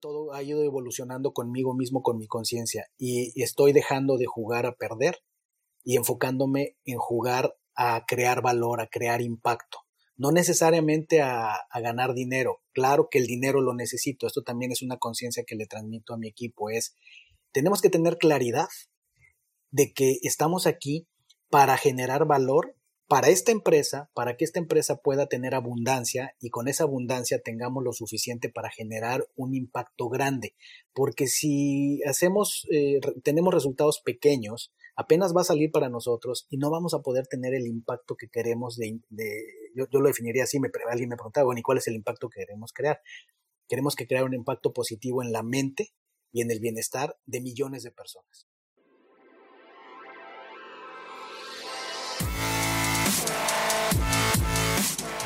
todo ha ido evolucionando conmigo mismo, con mi conciencia, y estoy dejando de jugar a perder y enfocándome en jugar a crear valor, a crear impacto. No necesariamente a, a ganar dinero. Claro que el dinero lo necesito. Esto también es una conciencia que le transmito a mi equipo. Es, tenemos que tener claridad de que estamos aquí para generar valor para esta empresa, para que esta empresa pueda tener abundancia y con esa abundancia tengamos lo suficiente para generar un impacto grande. Porque si hacemos, eh, tenemos resultados pequeños, apenas va a salir para nosotros y no vamos a poder tener el impacto que queremos de, yo, lo definiría así, me, alguien me preguntaba, bueno, ¿y cuál es el impacto que queremos crear? Queremos que crear un impacto positivo en la mente y en el bienestar de millones de personas.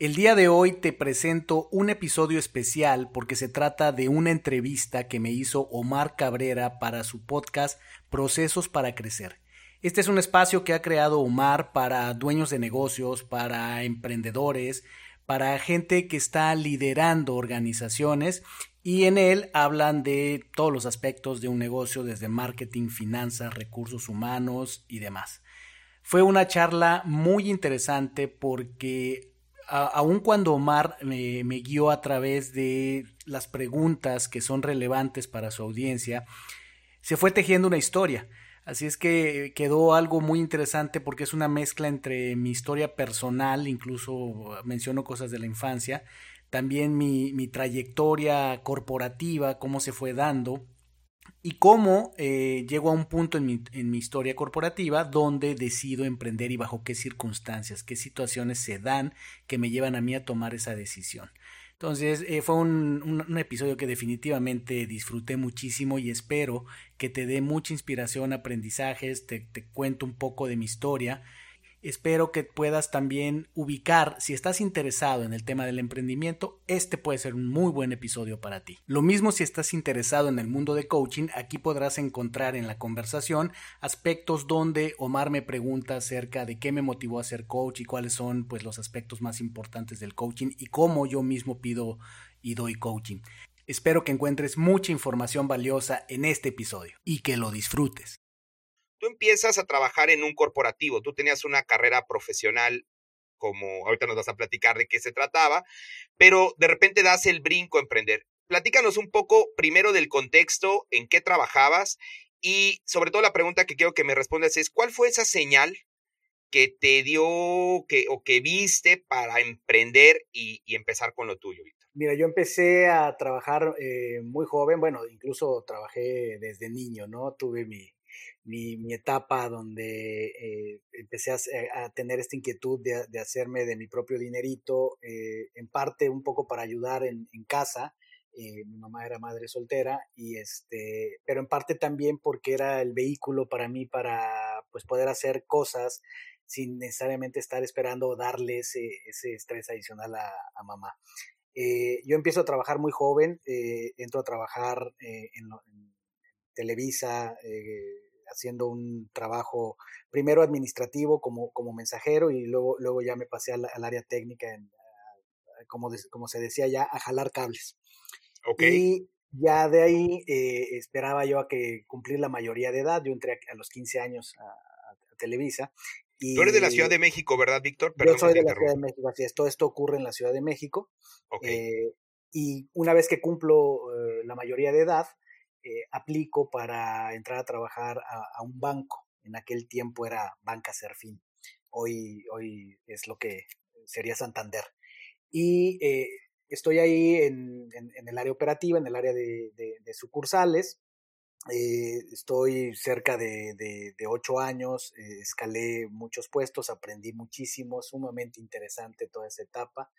El día de hoy te presento un episodio especial porque se trata de una entrevista que me hizo Omar Cabrera para su podcast Procesos para Crecer. Este es un espacio que ha creado Omar para dueños de negocios, para emprendedores, para gente que está liderando organizaciones y en él hablan de todos los aspectos de un negocio desde marketing, finanzas, recursos humanos y demás. Fue una charla muy interesante porque aun cuando Omar me, guió a través de las preguntas que son relevantes para su audiencia, se fue tejiendo una historia. Así es que quedó algo muy interesante porque es una mezcla entre mi historia personal, incluso menciono cosas de la infancia, también mi, mi trayectoria corporativa, cómo se fue dando, y cómo eh, llego a un punto en mi, en mi, historia corporativa donde decido emprender y bajo qué circunstancias, qué situaciones se dan que me llevan a mí a tomar esa decisión. Entonces eh, fue un, un, episodio que definitivamente disfruté muchísimo y espero que te dé mucha inspiración, aprendizajes, te, te cuento un poco de mi historia Espero que puedas también ubicar, si estás interesado en el tema del emprendimiento, este puede ser un muy buen episodio para ti. Lo mismo si estás interesado en el mundo de coaching, aquí podrás encontrar en la conversación aspectos donde Omar me pregunta acerca de qué me motivó a ser coach y cuáles son pues los aspectos más importantes del coaching y cómo yo mismo pido y doy coaching. Espero que encuentres mucha información valiosa en este episodio y que lo disfrutes tú empiezas a trabajar en un corporativo, tú tenías una carrera profesional como ahorita nos vas a platicar de qué se trataba, pero de repente das el brinco a emprender. Platícanos un poco primero del contexto, en qué trabajabas y sobre todo la pregunta que quiero que me respondas es, ¿cuál fue esa señal que te dio que, o que viste para emprender y, empezar con lo tuyo, Víctor? Mira, yo empecé a trabajar eh, muy joven, bueno, incluso trabajé desde niño, ¿no? Tuve mi, mi, etapa donde eh, empecé a, tener esta inquietud de, hacerme de mi propio dinerito, eh, en parte un poco para ayudar en, casa. Eh, mi mamá era madre soltera y este, pero en parte también porque era el vehículo para mí para pues poder hacer cosas sin necesariamente estar esperando darle ese, ese estrés adicional a, mamá. yo empiezo a trabajar muy joven, entro a trabajar en, en, Televisa, haciendo un trabajo primero administrativo como, como mensajero y luego, luego ya me pasé al, área técnica, en, como, como se decía ya, a jalar cables. Y ya de ahí eh, esperaba yo a que cumplir la mayoría de edad. Yo entré a, los 15 años a, Televisa. Y, Tú eres de la Ciudad de México, ¿verdad, Víctor? yo soy de la Ciudad de México, así es. Todo esto ocurre en la Ciudad de México. Eh, y una vez que cumplo eh, la mayoría de edad, eh, aplico para entrar a trabajar a, un banco. En aquel tiempo era Banca Serfín. Hoy, hoy es lo que sería Santander. Y eh, estoy ahí en, el área operativa, en el área de, sucursales. Eh, estoy cerca de, ocho años, escalé muchos puestos, aprendí muchísimo, sumamente interesante toda esa etapa.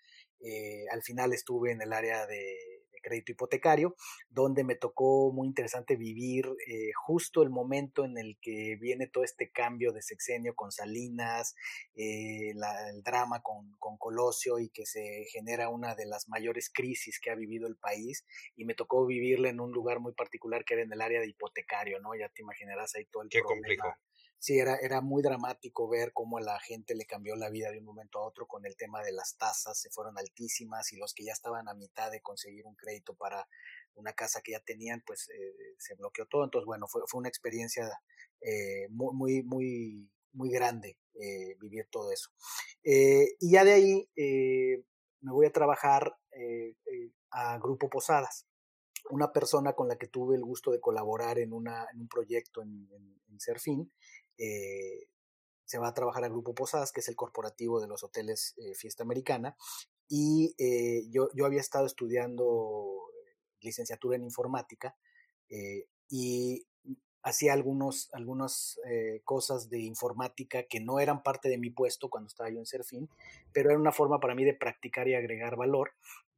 al final estuve en el área de crédito hipotecario, donde me tocó muy interesante vivir eh, justo el momento en el que viene todo este cambio de sexenio con Salinas, eh, el drama con, con, Colosio y que se genera una de las mayores crisis que ha vivido el país y me tocó vivirla en un lugar muy particular que era en el área de hipotecario, ¿no? Ya te imaginarás ahí todo el Qué problema sí, era, era muy dramático ver cómo a la gente le cambió la vida de un momento a otro con el tema de las tasas, se fueron altísimas y los que ya estaban a mitad de conseguir un crédito para una casa que ya tenían, pues eh, se bloqueó todo. Entonces, bueno, fue, fue una experiencia eh, muy, muy, muy, muy grande eh, vivir todo eso. y ya de ahí me voy a trabajar a Grupo Posadas una persona con la que tuve el gusto de colaborar en, una, en un proyecto en, en, en Serfín, eh, se va a trabajar al Grupo Posadas, que es el corporativo de los hoteles eh, Fiesta Americana, y eh, yo, yo, había estado estudiando licenciatura en informática y hacía algunos, algunas cosas de informática que no eran parte de mi puesto cuando estaba yo en Serfín, pero era una forma para mí de practicar y agregar valor.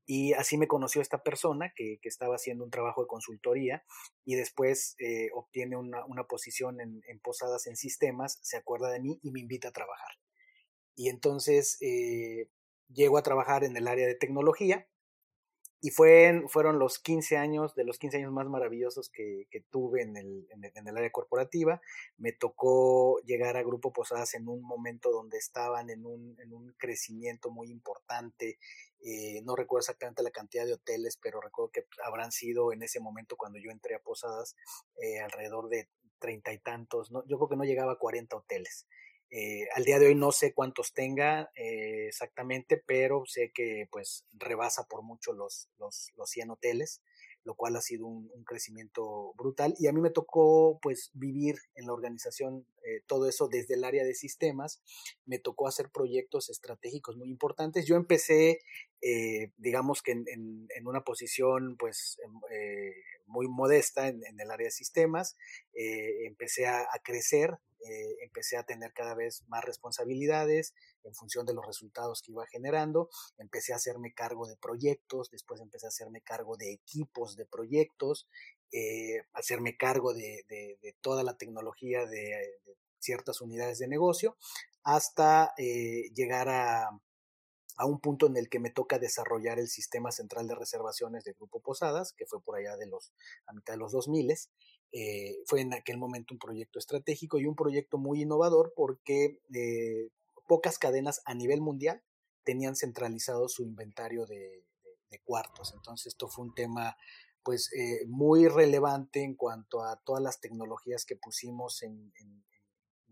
Y así me conoció esta persona que, que estaba haciendo un trabajo de consultoría y después eh, obtiene una, una posición en, en, Posadas en Sistemas, se acuerda de mí y me invita a trabajar. Y entonces eh, llego a trabajar en el área de tecnología y fue, fueron los 15 años, de los 15 años más maravillosos que, que tuve en el, en, el, en el, área corporativa. Me tocó llegar a Grupo Posadas en un momento donde estaban en un, en un crecimiento muy importante. Eh, no recuerdo exactamente la cantidad de hoteles, pero recuerdo que habrán sido en ese momento cuando yo entré a Posadas eh, alrededor de treinta y tantos. No, yo creo que no llegaba a 40 hoteles. Eh, al día de hoy no sé cuántos tenga eh, exactamente, pero sé que pues rebasa por mucho los, los, los 100 hoteles, lo cual ha sido un, crecimiento brutal. Y a mí me tocó pues vivir en la organización eh, todo eso desde el área de sistemas. Me tocó hacer proyectos estratégicos muy importantes. Yo empecé, eh, digamos que en, una posición pues em, eh, muy modesta en, el área de sistemas. empecé a crecer eh, empecé a tener cada vez más responsabilidades en función de los resultados que iba generando, empecé a hacerme cargo de proyectos, después empecé a hacerme cargo de equipos de proyectos, eh, hacerme cargo de, de, toda la tecnología de, de, ciertas unidades de negocio, hasta eh, llegar a, a un punto en el que me toca desarrollar el sistema central de reservaciones de Grupo Posadas, que fue por allá de los, a mitad de los 2000, eh, fue en aquel momento un proyecto estratégico y un proyecto muy innovador porque eh, pocas cadenas a nivel mundial tenían centralizado su inventario de, cuartos. Entonces esto fue un tema pues eh, muy relevante en cuanto a todas las tecnologías que pusimos en,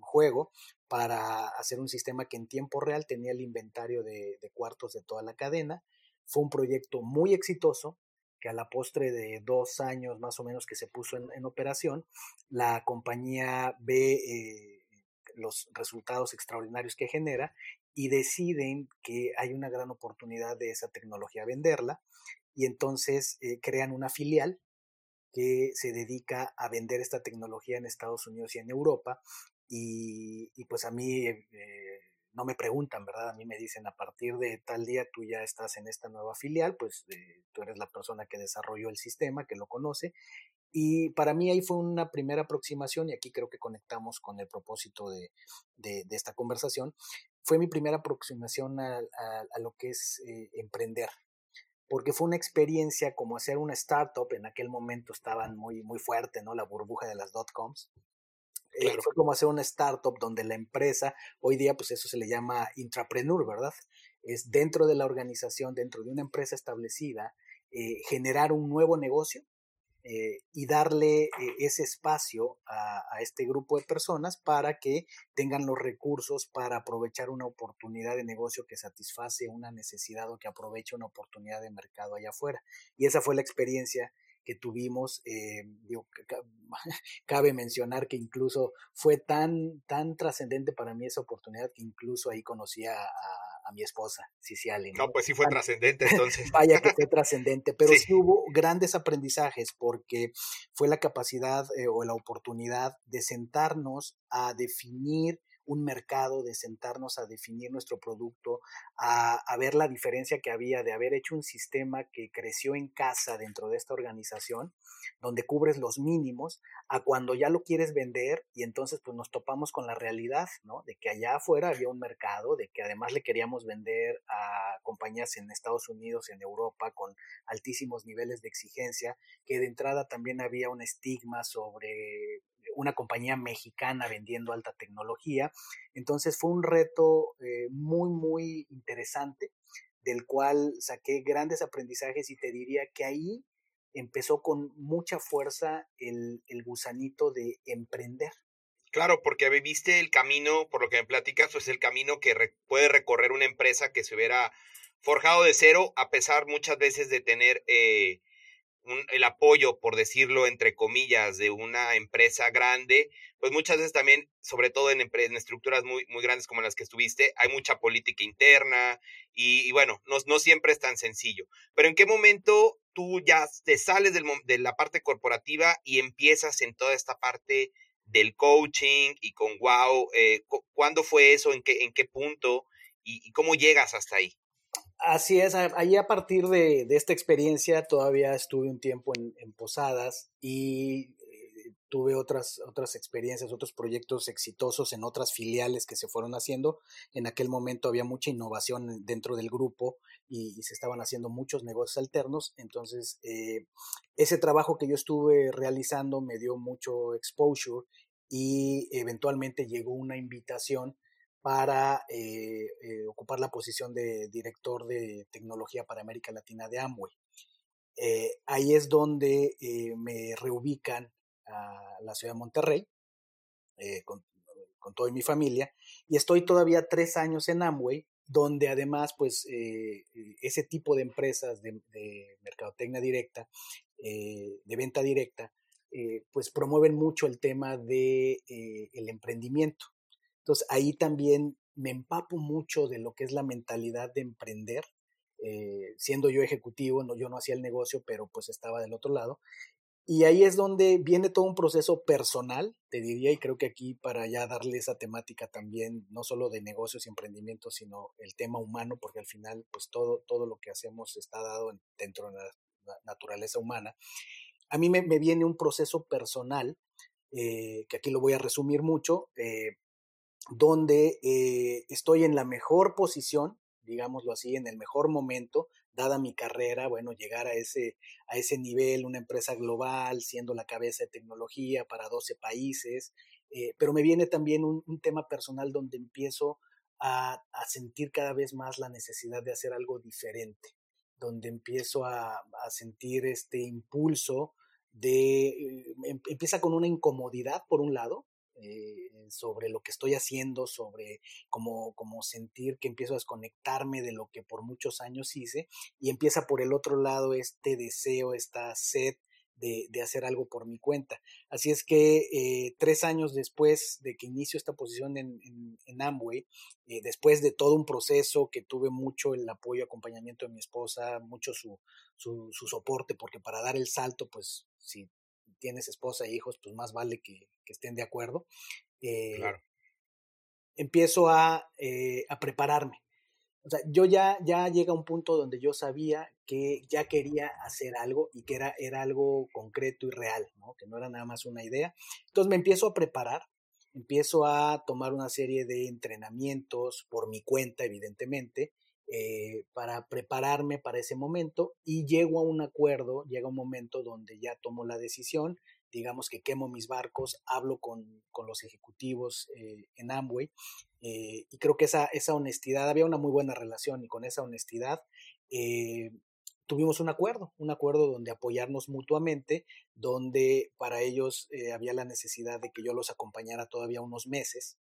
juego para hacer un sistema que en tiempo real tenía el inventario de, cuartos de toda la cadena. Fue un proyecto muy exitoso que a la postre de dos años más o menos que se puso en, operación, la compañía ve eh, los resultados extraordinarios que genera y deciden que hay una gran oportunidad de esa tecnología venderla y entonces eh, crean una filial que se dedica a vender esta tecnología en Estados Unidos y en Europa y, y pues a mí eh, no me preguntan, ¿verdad? A mí me dicen, a partir de tal día tú ya estás en esta nueva filial, pues eh, tú eres la persona que desarrolló el sistema, que lo conoce. Y para mí ahí fue una primera aproximación, y aquí creo que conectamos con el propósito de, de, esta conversación, fue mi primera aproximación a, a, a lo que es eh, emprender, porque fue una experiencia como hacer una startup, en aquel momento estaban muy, muy fuerte, ¿no? La burbuja de las dot-coms. Claro. Fue como hacer una startup donde la empresa, hoy día pues eso se le llama intrapreneur, ¿verdad? Es dentro de la organización, dentro de una empresa establecida, eh, generar un nuevo negocio eh, y darle eh, ese espacio a, a, este grupo de personas para que tengan los recursos para aprovechar una oportunidad de negocio que satisface una necesidad o que aproveche una oportunidad de mercado allá afuera. Y esa fue la experiencia que tuvimos, eh, digo, cabe mencionar que incluso fue tan, tan trascendente para mí esa oportunidad que incluso ahí conocí a, a, a mi esposa, Ciciali. ¿no? no, pues sí fue trascendente entonces. Vaya que fue trascendente, pero sí. sí. hubo grandes aprendizajes porque fue la capacidad eh, o la oportunidad de sentarnos a definir un mercado, de sentarnos a definir nuestro producto, a, a, ver la diferencia que había de haber hecho un sistema que creció en casa dentro de esta organización, donde cubres los mínimos, a cuando ya lo quieres vender y entonces pues nos topamos con la realidad, ¿no? De que allá afuera había un mercado, de que además le queríamos vender a compañías en Estados Unidos, en Europa, con altísimos niveles de exigencia, que de entrada también había un estigma sobre una compañía mexicana vendiendo alta tecnología. Entonces fue un reto eh, muy, muy interesante, del cual saqué grandes aprendizajes y te diría que ahí empezó con mucha fuerza el, el gusanito de emprender. Claro, porque viviste el camino, por lo que me platicas, pues el camino que puede recorrer una empresa que se hubiera forjado de cero, a pesar muchas veces de tener eh, el apoyo, por decirlo entre comillas, de una empresa grande, pues muchas veces también, sobre todo en, estructuras muy, muy grandes como las que estuviste, hay mucha política interna y, bueno, no, no, siempre es tan sencillo. Pero ¿en qué momento tú ya te sales de la parte corporativa y empiezas en toda esta parte del coaching y con wow? Eh, ¿Cuándo fue eso? ¿En qué, en qué punto? ¿Y cómo llegas hasta ahí? Así es, ahí a partir de, esta experiencia todavía estuve un tiempo en, Posadas y eh, tuve otras, otras experiencias, otros proyectos exitosos en otras filiales que se fueron haciendo. En aquel momento había mucha innovación dentro del grupo y, se estaban haciendo muchos negocios alternos. Entonces, eh, ese trabajo que yo estuve realizando me dio mucho exposure y eventualmente llegó una invitación para eh, eh, ocupar la posición de director de tecnología para América Latina de Amway. Eh, ahí es donde me reubican a la ciudad de Monterrey con, con, toda mi familia y estoy todavía tres años en Amway donde además pues ese tipo de empresas de, mercadotecnia directa, de venta directa, pues promueven mucho el tema de el emprendimiento. Ahí también me empapo mucho de lo que es la mentalidad de emprender. Eh, siendo yo ejecutivo, no, yo no hacía el negocio, pero pues estaba del otro lado. Y ahí es donde viene todo un proceso personal, te diría, y creo que aquí para ya darle esa temática también, no solo de negocios y emprendimientos, sino el tema humano, porque al final, pues todo, todo lo que hacemos está dado dentro de la naturaleza humana. A mí me, viene un proceso personal, eh, que aquí lo voy a resumir mucho, eh, donde eh, estoy en la mejor posición, digámoslo así, en el mejor momento, dada mi carrera, bueno, llegar a ese, a ese nivel, una empresa global, siendo la cabeza de tecnología para 12 países, eh, pero me viene también un, tema personal donde empiezo a, sentir cada vez más la necesidad de hacer algo diferente, donde empiezo a, a sentir este impulso de, em, empieza con una incomodidad por un lado, eh, sobre lo que estoy haciendo, sobre cómo, sentir que empiezo a desconectarme de lo que por muchos años hice y empieza por el otro lado este deseo, esta sed de, hacer algo por mi cuenta. Así es que eh, tres años después de que inicio esta posición en, en, Amway, eh, después de todo un proceso que tuve mucho el apoyo, acompañamiento de mi esposa, mucho su, su, su soporte, porque para dar el salto, pues si tienes esposa e hijos, pues más vale que, estén de acuerdo. Eh, empiezo eh, a, prepararme. O sea, yo ya, ya llega un punto donde yo sabía que ya quería hacer algo y que era, era algo concreto y real, ¿no? que no era nada más una idea. Entonces me empiezo a preparar, empiezo a tomar una serie de entrenamientos por mi cuenta, evidentemente, eh, para prepararme para ese momento y llego a un acuerdo, llega un momento donde ya tomo la decisión, digamos que quemo mis barcos, hablo con, con los ejecutivos eh, en Amway eh, y creo que esa, esa honestidad, había una muy buena relación y con esa honestidad tuvimos un acuerdo, un acuerdo donde apoyarnos mutuamente, donde para ellos había la necesidad de que yo los acompañara todavía unos meses.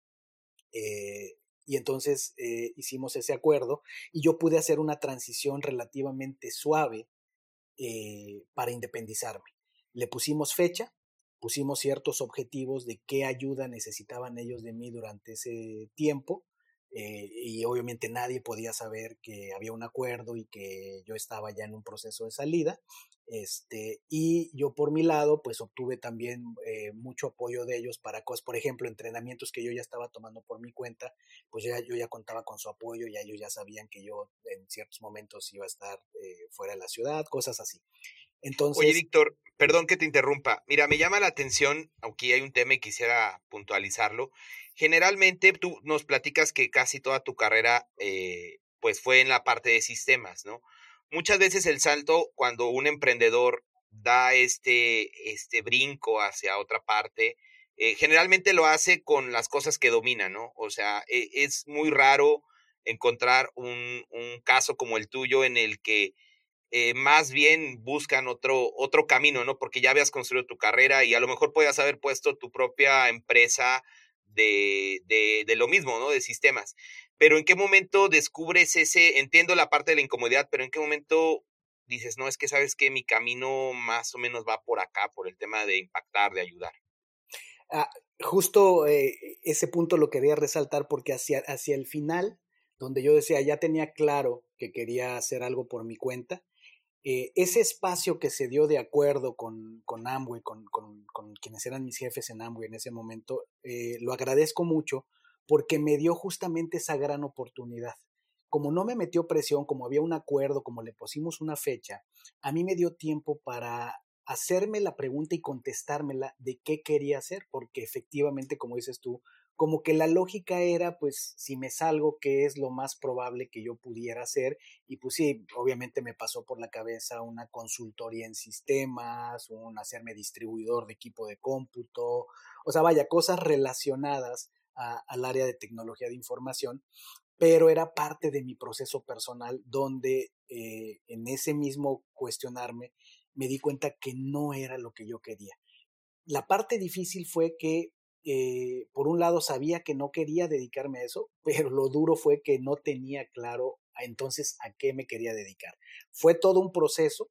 Y entonces eh, hicimos ese acuerdo y yo pude hacer una transición relativamente suave eh, para independizarme. Le pusimos fecha, pusimos ciertos objetivos de qué ayuda necesitaban ellos de mí durante ese tiempo eh, y obviamente nadie podía saber que había un acuerdo y que yo estaba ya en un proceso de salida. Este, y yo por mi lado, pues obtuve también eh, mucho apoyo de ellos para cosas, por ejemplo, entrenamientos que yo ya estaba tomando por mi cuenta, pues ya, yo ya contaba con su apoyo, ya ellos ya sabían que yo en ciertos momentos iba a estar eh, fuera de la ciudad, cosas así. Entonces, Oye, Víctor, perdón que te interrumpa. Mira, me llama la atención, aunque hay un tema y quisiera puntualizarlo. Generalmente tú nos platicas que casi toda tu carrera eh, pues fue en la parte de sistemas, ¿no? Muchas veces el salto cuando un emprendedor da este, este brinco hacia otra parte, eh, generalmente lo hace con las cosas que domina, ¿no? O sea, e, es muy raro encontrar un, un caso como el tuyo en el que eh, más bien buscan otro, otro camino, ¿no? Porque ya habías construido tu carrera y a lo mejor podías haber puesto tu propia empresa de, de, de, lo mismo, ¿no? De sistemas. Pero ¿en qué momento descubres ese, entiendo la parte de la incomodidad, pero ¿en qué momento dices, no, es que sabes que mi camino más o menos va por acá, por el tema de impactar, de ayudar? Ah, justo eh, ese punto lo quería resaltar porque hacia, hacia el final, donde yo decía, ya tenía claro que quería hacer algo por mi cuenta, eh, ese espacio que se dio de acuerdo con, con Amway, con, con, con, quienes eran mis jefes en Amway en ese momento, eh, lo agradezco mucho porque me dio justamente esa gran oportunidad. Como no me metió presión, como había un acuerdo, como le pusimos una fecha, a mí me dio tiempo para hacerme la pregunta y contestármela de qué quería hacer, porque efectivamente, como dices tú, como que la lógica era, pues, si me salgo, ¿qué es lo más probable que yo pudiera hacer? Y pues sí, obviamente me pasó por la cabeza una consultoría en sistemas, un hacerme distribuidor de equipo de cómputo, o sea, vaya, cosas relacionadas al área de tecnología de información, pero era parte de mi proceso personal donde eh, en ese mismo cuestionarme me di cuenta que no era lo que yo quería. La parte difícil fue que eh, por un lado sabía que no quería dedicarme a eso, pero lo duro fue que no tenía claro entonces a qué me quería dedicar. Fue todo un proceso,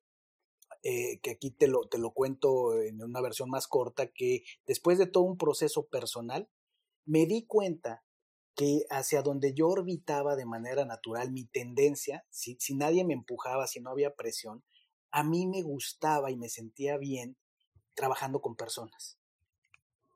eh, que aquí te lo, te lo cuento en una versión más corta, que después de todo un proceso personal, me di cuenta que hacia donde yo orbitaba de manera natural, mi tendencia, si, si nadie me empujaba, si no había presión, a mí me gustaba y me sentía bien trabajando con personas.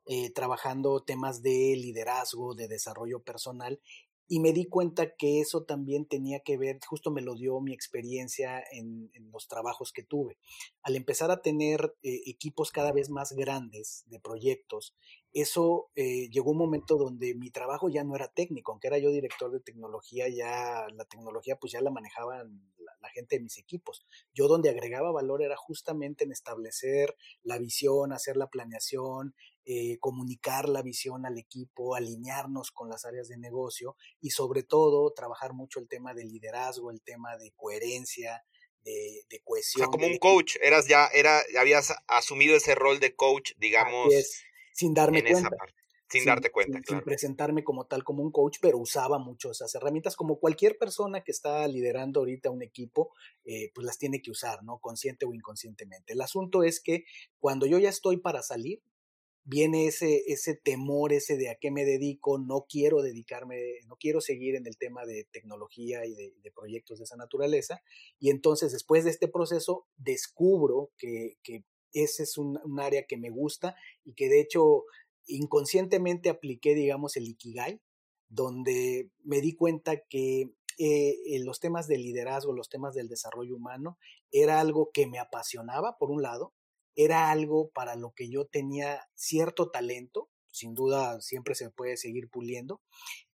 Eh, trabajando temas de liderazgo, de desarrollo personal, y me di cuenta que eso también tenía que ver, justo me lo dio mi experiencia en, los trabajos que tuve. Al empezar a tener eh, equipos cada vez más grandes de proyectos, eso eh, llegó un momento donde mi trabajo ya no era técnico, aunque era yo director de tecnología, ya la tecnología pues ya la manejaban la gente de mis equipos. Yo donde agregaba valor era justamente en establecer la visión, hacer la planeación, eh, comunicar la visión al equipo, alinearnos con las áreas de negocio y sobre todo trabajar mucho el tema de liderazgo, el tema de coherencia, de, de cohesión. O sea, como un coach, eras ya, era, habías asumido ese rol de coach, digamos, es, sin darme cuenta. Parte, sin, sin, darte cuenta, sin, claro. sin, presentarme como tal como un coach, pero usaba mucho esas herramientas, como cualquier persona que está liderando ahorita un equipo, eh, pues las tiene que usar, ¿no? Consciente o inconscientemente. El asunto es que cuando yo ya estoy para salir, viene ese, ese temor, ese de a qué me dedico, no quiero dedicarme, no quiero seguir en el tema de tecnología y de, de proyectos de esa naturaleza. Y entonces, después de este proceso, descubro que, que ese es un, área que me gusta y que de hecho inconscientemente apliqué, digamos, el Ikigai, donde me di cuenta que eh, los temas de liderazgo, los temas del desarrollo humano, era algo que me apasionaba, por un lado, era algo para lo que yo tenía cierto talento, sin duda siempre se puede seguir puliendo,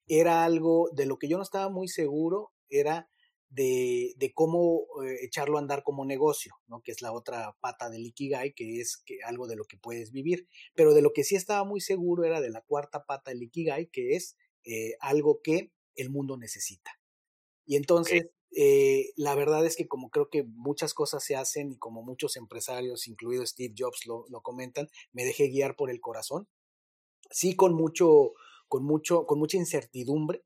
era algo de lo que yo no estaba muy seguro, era de, de cómo eh, echarlo a andar como negocio, ¿no? que es la otra pata del Ikigai, que es que algo de lo que puedes vivir. Pero de lo que sí estaba muy seguro era de la cuarta pata del Ikigai, que es eh, algo que el mundo necesita. Y entonces, eh, la verdad es que como creo que muchas cosas se hacen y como muchos empresarios, incluido Steve Jobs, lo, comentan, me dejé guiar por el corazón. Sí, con mucho, con mucho, con mucha incertidumbre,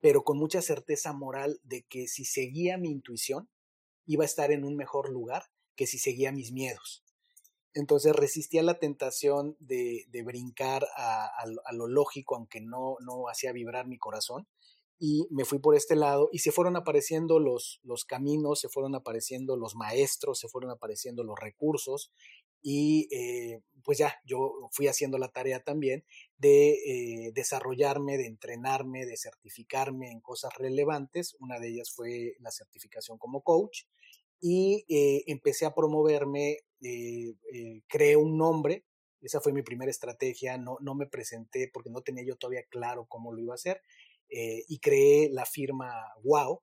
pero con mucha certeza moral de que si seguía mi intuición, iba a estar en un mejor lugar que si seguía mis miedos. Entonces resistía la tentación de, brincar a, a, a, lo lógico, aunque no, no hacía vibrar mi corazón. Y me fui por este lado y se fueron apareciendo los, los caminos, se fueron apareciendo los maestros, se fueron apareciendo los recursos y eh, pues ya yo fui haciendo la tarea también de eh, desarrollarme, de entrenarme, de certificarme en cosas relevantes. Una de ellas fue la certificación como coach y eh, empecé a promoverme, creé un nombre, esa fue mi primera estrategia, no, no me presenté porque no tenía yo todavía claro cómo lo iba a hacer eh, y creé la firma Wow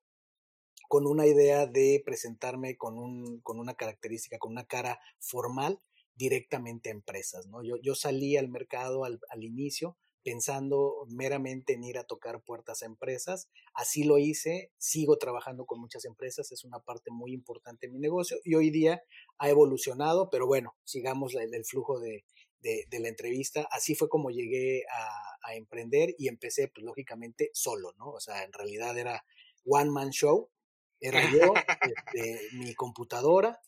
con una idea de presentarme con, un, con una característica, con una cara formal directamente a empresas. ¿no? Yo, yo salí al mercado al, al inicio pensando meramente en ir a tocar puertas a empresas. Así lo hice, sigo trabajando con muchas empresas, es una parte muy importante de mi negocio y hoy día ha evolucionado, pero bueno, sigamos el flujo de, de, la entrevista. Así fue como llegué a, emprender y empecé, pues lógicamente, solo, ¿no? O sea, en realidad era one man show. Era yo, este, mi computadora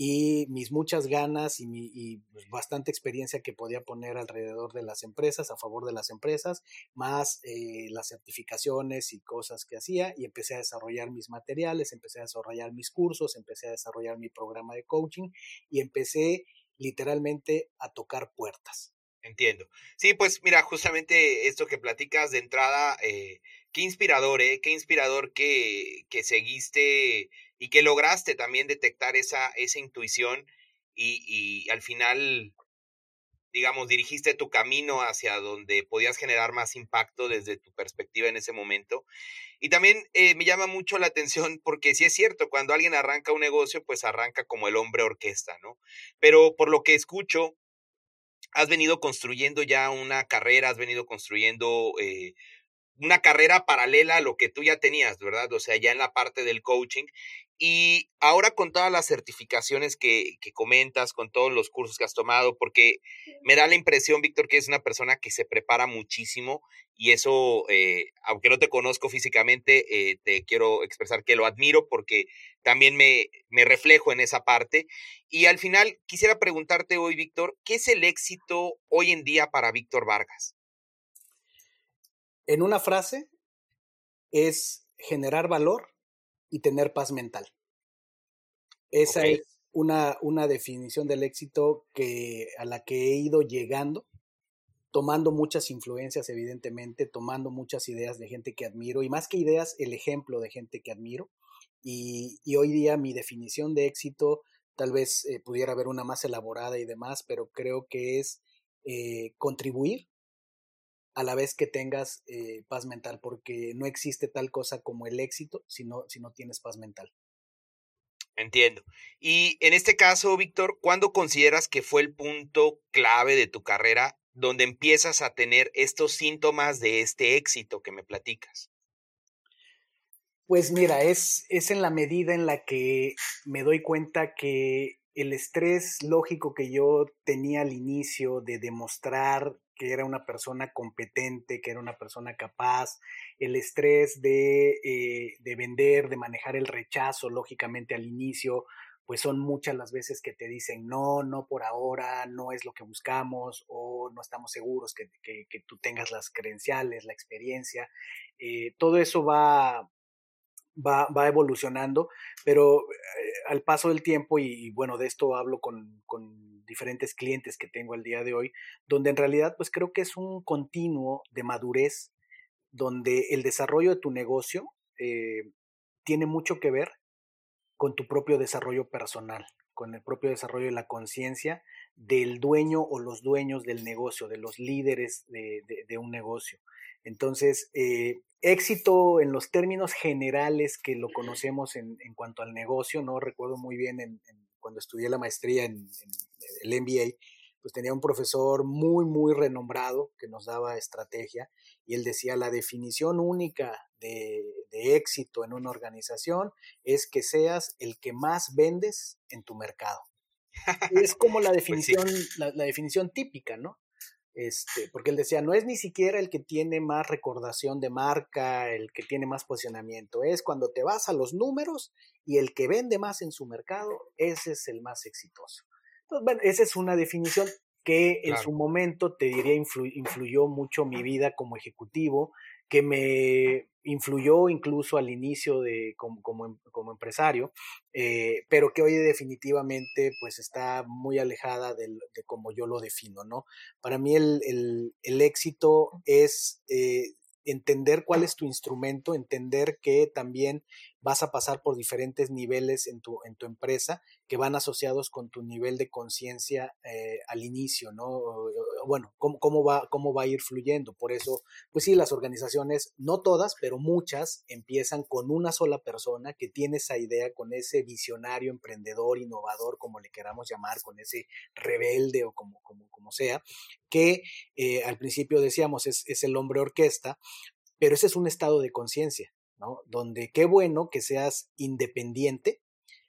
y mis muchas ganas y, mi, pues, bastante experiencia que podía poner alrededor de las empresas, a favor de las empresas, más eh, las certificaciones y cosas que hacía y empecé a desarrollar mis materiales, empecé a desarrollar mis cursos, empecé a desarrollar mi programa de coaching y empecé literalmente a tocar puertas. Entiendo. Sí, pues mira, justamente esto que platicas de entrada, eh, qué inspirador, ¿eh? Qué inspirador que, que seguiste y que lograste también detectar esa, esa intuición y, y al final digamos, dirigiste tu camino hacia donde podías generar más impacto desde tu perspectiva en ese momento. Y también eh, me llama mucho la atención porque sí es cierto, cuando alguien arranca un negocio, pues arranca como el hombre orquesta, ¿no? Pero por lo que escucho, has venido construyendo ya una carrera, has venido construyendo eh, una carrera paralela a lo que tú ya tenías, ¿verdad? O sea, ya en la parte del coaching. Y ahora con todas las certificaciones que, que, comentas, con todos los cursos que has tomado, porque me da la impresión, Víctor, que es una persona que se prepara muchísimo y eso, eh, aunque no te conozco físicamente, eh, te quiero expresar que lo admiro porque también me, me reflejo en esa parte. Y al final, quisiera preguntarte hoy, Víctor, ¿qué es el éxito hoy en día para Víctor Vargas? En una frase, es generar valor y tener paz mental. Esa es una, una definición del éxito que, a la que he ido llegando, tomando muchas influencias, evidentemente, tomando muchas ideas de gente que admiro, y más que ideas, el ejemplo de gente que admiro. Y, hoy día mi definición de éxito, tal vez eh, pudiera haber una más elaborada y demás, pero creo que es eh, contribuir a la vez que tengas eh, paz mental, porque no existe tal cosa como el éxito si no, si no tienes paz mental. Entiendo. Y en este caso, Víctor, ¿cuándo consideras que fue el punto clave de tu carrera donde empiezas a tener estos síntomas de este éxito que me platicas? Pues mira, es, es en la medida en la que me doy cuenta que el estrés lógico que yo tenía al inicio de demostrar que era una persona competente, que era una persona capaz, el estrés de, eh, de vender, de manejar el rechazo, lógicamente al inicio, pues son muchas las veces que te dicen no, no por ahora, no es lo que buscamos o no estamos seguros que, que, tú tengas las credenciales, la experiencia. Eh, todo eso va, va, va evolucionando, pero eh, al paso del tiempo, y, bueno, de esto hablo con, con, diferentes clientes que tengo al día de hoy, donde en realidad pues creo que es un continuo de madurez, donde el desarrollo de tu negocio eh, tiene mucho que ver con tu propio desarrollo personal, con el propio desarrollo de la conciencia del dueño o los dueños del negocio, de los líderes de, de, un negocio. Entonces, eh, éxito en los términos generales que lo conocemos en, en cuanto al negocio, ¿no? Recuerdo muy bien en, cuando estudié la maestría en, el MBA, pues tenía un profesor muy, muy renombrado que nos daba estrategia y él decía, la definición única de, de éxito en una organización es que seas el que más vendes en tu mercado. Es como la pues definición, la, la, definición típica, ¿no? Este, porque él decía, no es ni siquiera el que tiene más recordación de marca, el que tiene más posicionamiento, es cuando te vas a los números y el que vende más en su mercado, ese es el más exitoso. Entonces, bueno, esa es una definición que en su momento, te diría, influyó mucho mi vida como ejecutivo, que me influyó incluso al inicio de, como, como, em, empresario, eh, pero que hoy definitivamente pues está muy alejada de, de como yo lo defino, ¿no? Para mí el, el, éxito es eh, entender cuál es tu instrumento, entender que también vas a pasar por diferentes niveles en tu, en tu empresa que van asociados con tu nivel de conciencia eh, al inicio, ¿no? Bueno, cómo, cómo, va, cómo va a ir fluyendo. Por eso, pues sí, las organizaciones, no todas, pero muchas, empiezan con una sola persona que tiene esa idea, con ese visionario, emprendedor, innovador, como le queramos llamar, con ese rebelde o como, como, como sea, que eh, al principio decíamos es, es el hombre orquesta, pero ese es un estado de conciencia, ¿no? Donde qué bueno que seas independiente,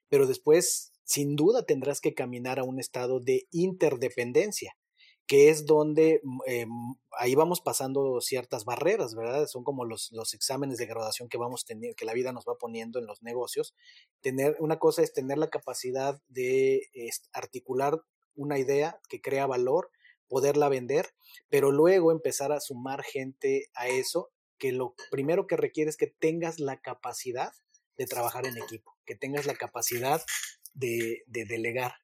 pero después, sin duda, tendrás que caminar a un estado de interdependencia, que es donde mm, eh, ahí vamos pasando ciertas barreras, ¿verdad? Son como los, los exámenes de graduación que vamos teniendo, que la vida nos va poniendo en los negocios. Tener, una cosa es tener la capacidad de articular una idea que crea valor, poderla vender, pero luego empezar a sumar gente a eso que lo primero que requiere es que tengas la capacidad de trabajar en equipo, que tengas la capacidad de, delegar.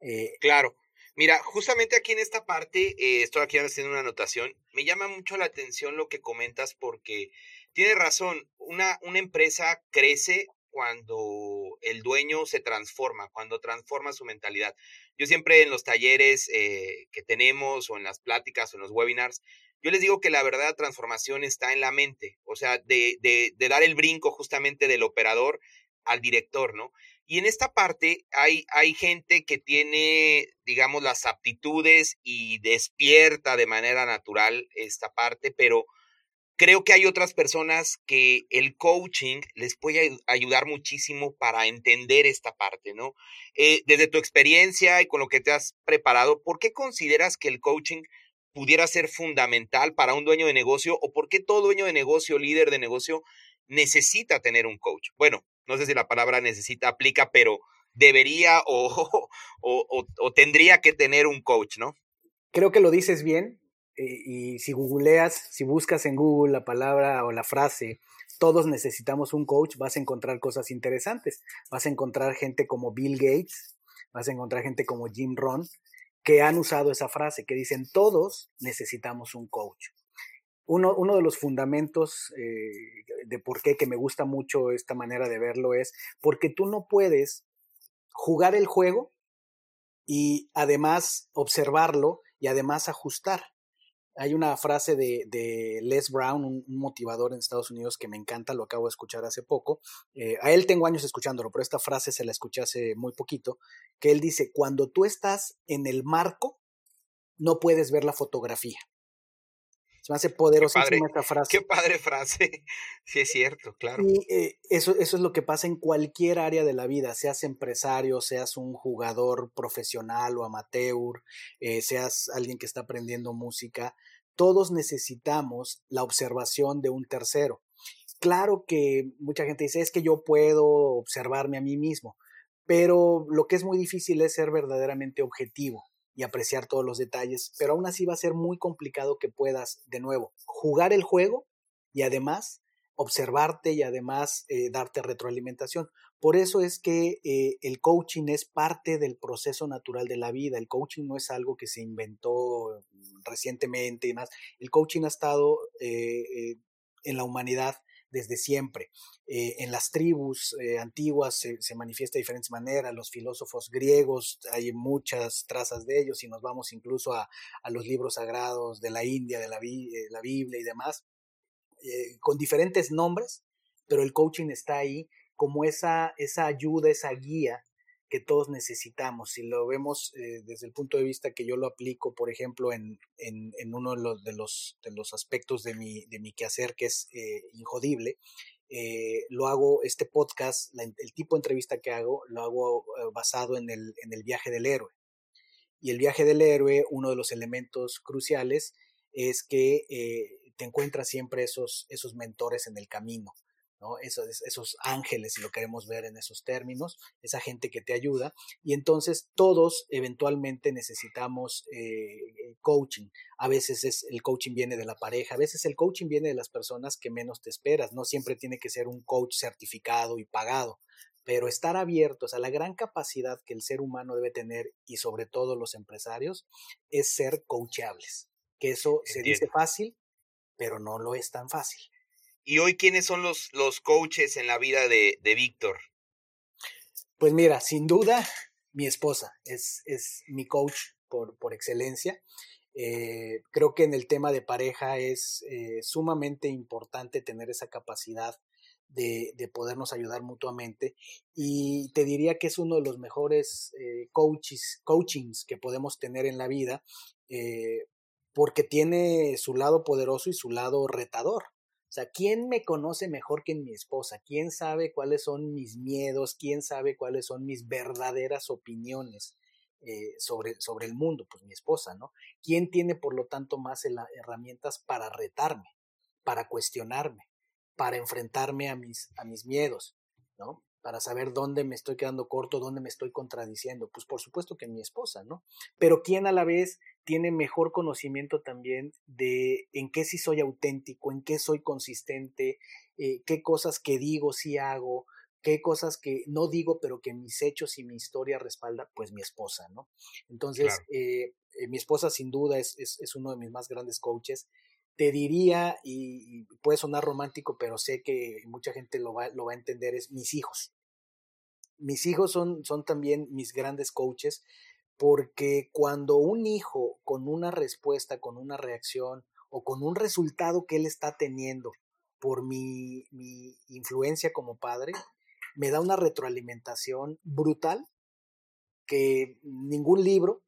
Eh, claro. Mira, justamente aquí en esta parte, eh, estoy aquí haciendo una anotación, me llama mucho la atención lo que comentas porque tiene razón, una, una empresa crece cuando el dueño se transforma, cuando transforma su mentalidad. Yo siempre en los talleres eh, que tenemos o en las pláticas o en los webinars, yo les digo que la verdadera transformación está en la mente, o sea, de, de, de dar el brinco justamente del operador al director, ¿no? Y en esta parte hay, gente que tiene, digamos, las aptitudes y despierta de manera natural esta parte, pero creo que hay otras personas que el coaching les puede ayudar muchísimo para entender esta parte, ¿no? Eh, desde tu experiencia y con lo que te has preparado, ¿por qué consideras que el coaching pudiera ser fundamental para un dueño de negocio o por qué todo dueño de negocio, líder de negocio, necesita tener un coach. Bueno, no sé si la palabra necesita aplica, pero debería o, o, tendría que tener un coach, ¿no? Creo que lo dices bien eh, y si googleas, si buscas en Google la palabra o la frase todos necesitamos un coach, vas a encontrar cosas interesantes. Vas a encontrar gente como Bill Gates, vas a encontrar gente como Jim Rohn, que han usado esa frase, que dicen todos necesitamos un coach. Uno, uno de los fundamentos eh, de por qué que me gusta mucho esta manera de verlo es porque tú no puedes jugar el juego y además observarlo y además ajustar. Hay una frase de, Les Brown, un, motivador en Estados Unidos que me encanta, lo acabo de escuchar hace poco. Eh, a él tengo años escuchándolo, pero esta frase se la escuché hace muy poquito, que él dice, cuando tú estás en el marco, no puedes ver la fotografía. Se me hace poderosísima esta frase. Qué padre frase. Sí, es cierto, claro. Y eh, eso, eso es lo que pasa en cualquier área de la vida, seas empresario, seas un jugador profesional o amateur, eh, seas alguien que está aprendiendo música. Todos necesitamos la observación de un tercero. Claro que mucha gente dice, es que yo puedo observarme a mí mismo, pero lo que es muy difícil es ser verdaderamente objetivo y apreciar todos los detalles, pero aún así va a ser muy complicado que puedas, de nuevo, jugar el juego y además observarte y además eh, darte retroalimentación. Por eso es que eh, el coaching es parte del proceso natural de la vida. El coaching no es algo que se inventó recientemente y más. El coaching ha estado eh, en la humanidad desde siempre. Eh, en las tribus eh, antiguas se, manifiesta de diferentes maneras, los filósofos griegos, hay muchas trazas de ellos, y nos vamos incluso a, los libros sagrados de la India, de la, eh, la Biblia y demás, con diferentes nombres, pero el coaching está ahí como esa, esa ayuda, esa guía que todos necesitamos. Si lo vemos eh, desde el punto de vista que yo lo aplico, por ejemplo, en, en, uno de los, de, los, de los aspectos de mi, de mi quehacer que es eh, injodible, eh, lo hago, este podcast, el tipo de entrevista que hago, lo hago basado en el, en el viaje del héroe. Y el viaje del héroe, uno de los elementos cruciales es que te encuentras siempre esos, esos mentores en el camino. Esos, esos ángeles, si lo queremos ver en esos términos, esa gente que te ayuda. Y entonces todos eventualmente necesitamos eh, coaching. A veces es, el coaching viene de la pareja, a veces el coaching viene de las personas que menos te esperas. No siempre tiene que ser un coach certificado y pagado, pero estar abiertos a la gran capacidad que el ser humano debe tener y sobre todo los empresarios es ser coachables. Que eso se dice fácil, pero no lo es tan fácil. ¿Y hoy quiénes son los, los coaches en la vida de, de Víctor? Pues mira, sin duda, mi esposa es, es mi coach por, por excelencia. Eh, creo que en el tema de pareja es eh, sumamente importante tener esa capacidad de, de, podernos ayudar mutuamente y te diría que es uno de los mejores eh, coaches, coachings que podemos tener en la vida porque tiene su lado poderoso y su lado retador. O sea, ¿quién me conoce mejor que mi esposa? ¿Quién sabe cuáles son mis miedos? ¿Quién sabe cuáles son mis verdaderas opiniones eh, sobre, sobre el mundo? Pues mi esposa, ¿no? ¿Quién tiene, por lo tanto, más herramientas para retarme, para cuestionarme, para enfrentarme a mis, a mis miedos, ¿no? Para saber dónde me estoy quedando corto, dónde me estoy contradiciendo. Pues por supuesto que mi esposa, ¿no? Pero quien a la vez tiene mejor conocimiento también de en qué sí soy auténtico, en qué soy consistente, eh, qué cosas que digo sí hago, qué cosas que no digo, pero que mis hechos y mi historia respalda, pues mi esposa, ¿no? Entonces, eh, eh, mi esposa sin duda es, es, es, uno de mis más grandes coaches te diría, y, puede sonar romántico, pero sé que mucha gente lo va, lo va a entender, es mis hijos. Mis hijos son, son también mis grandes coaches, porque cuando un hijo con una respuesta, con una reacción o con un resultado que él está teniendo por mi, mi influencia como padre, me da una retroalimentación brutal que ningún libro,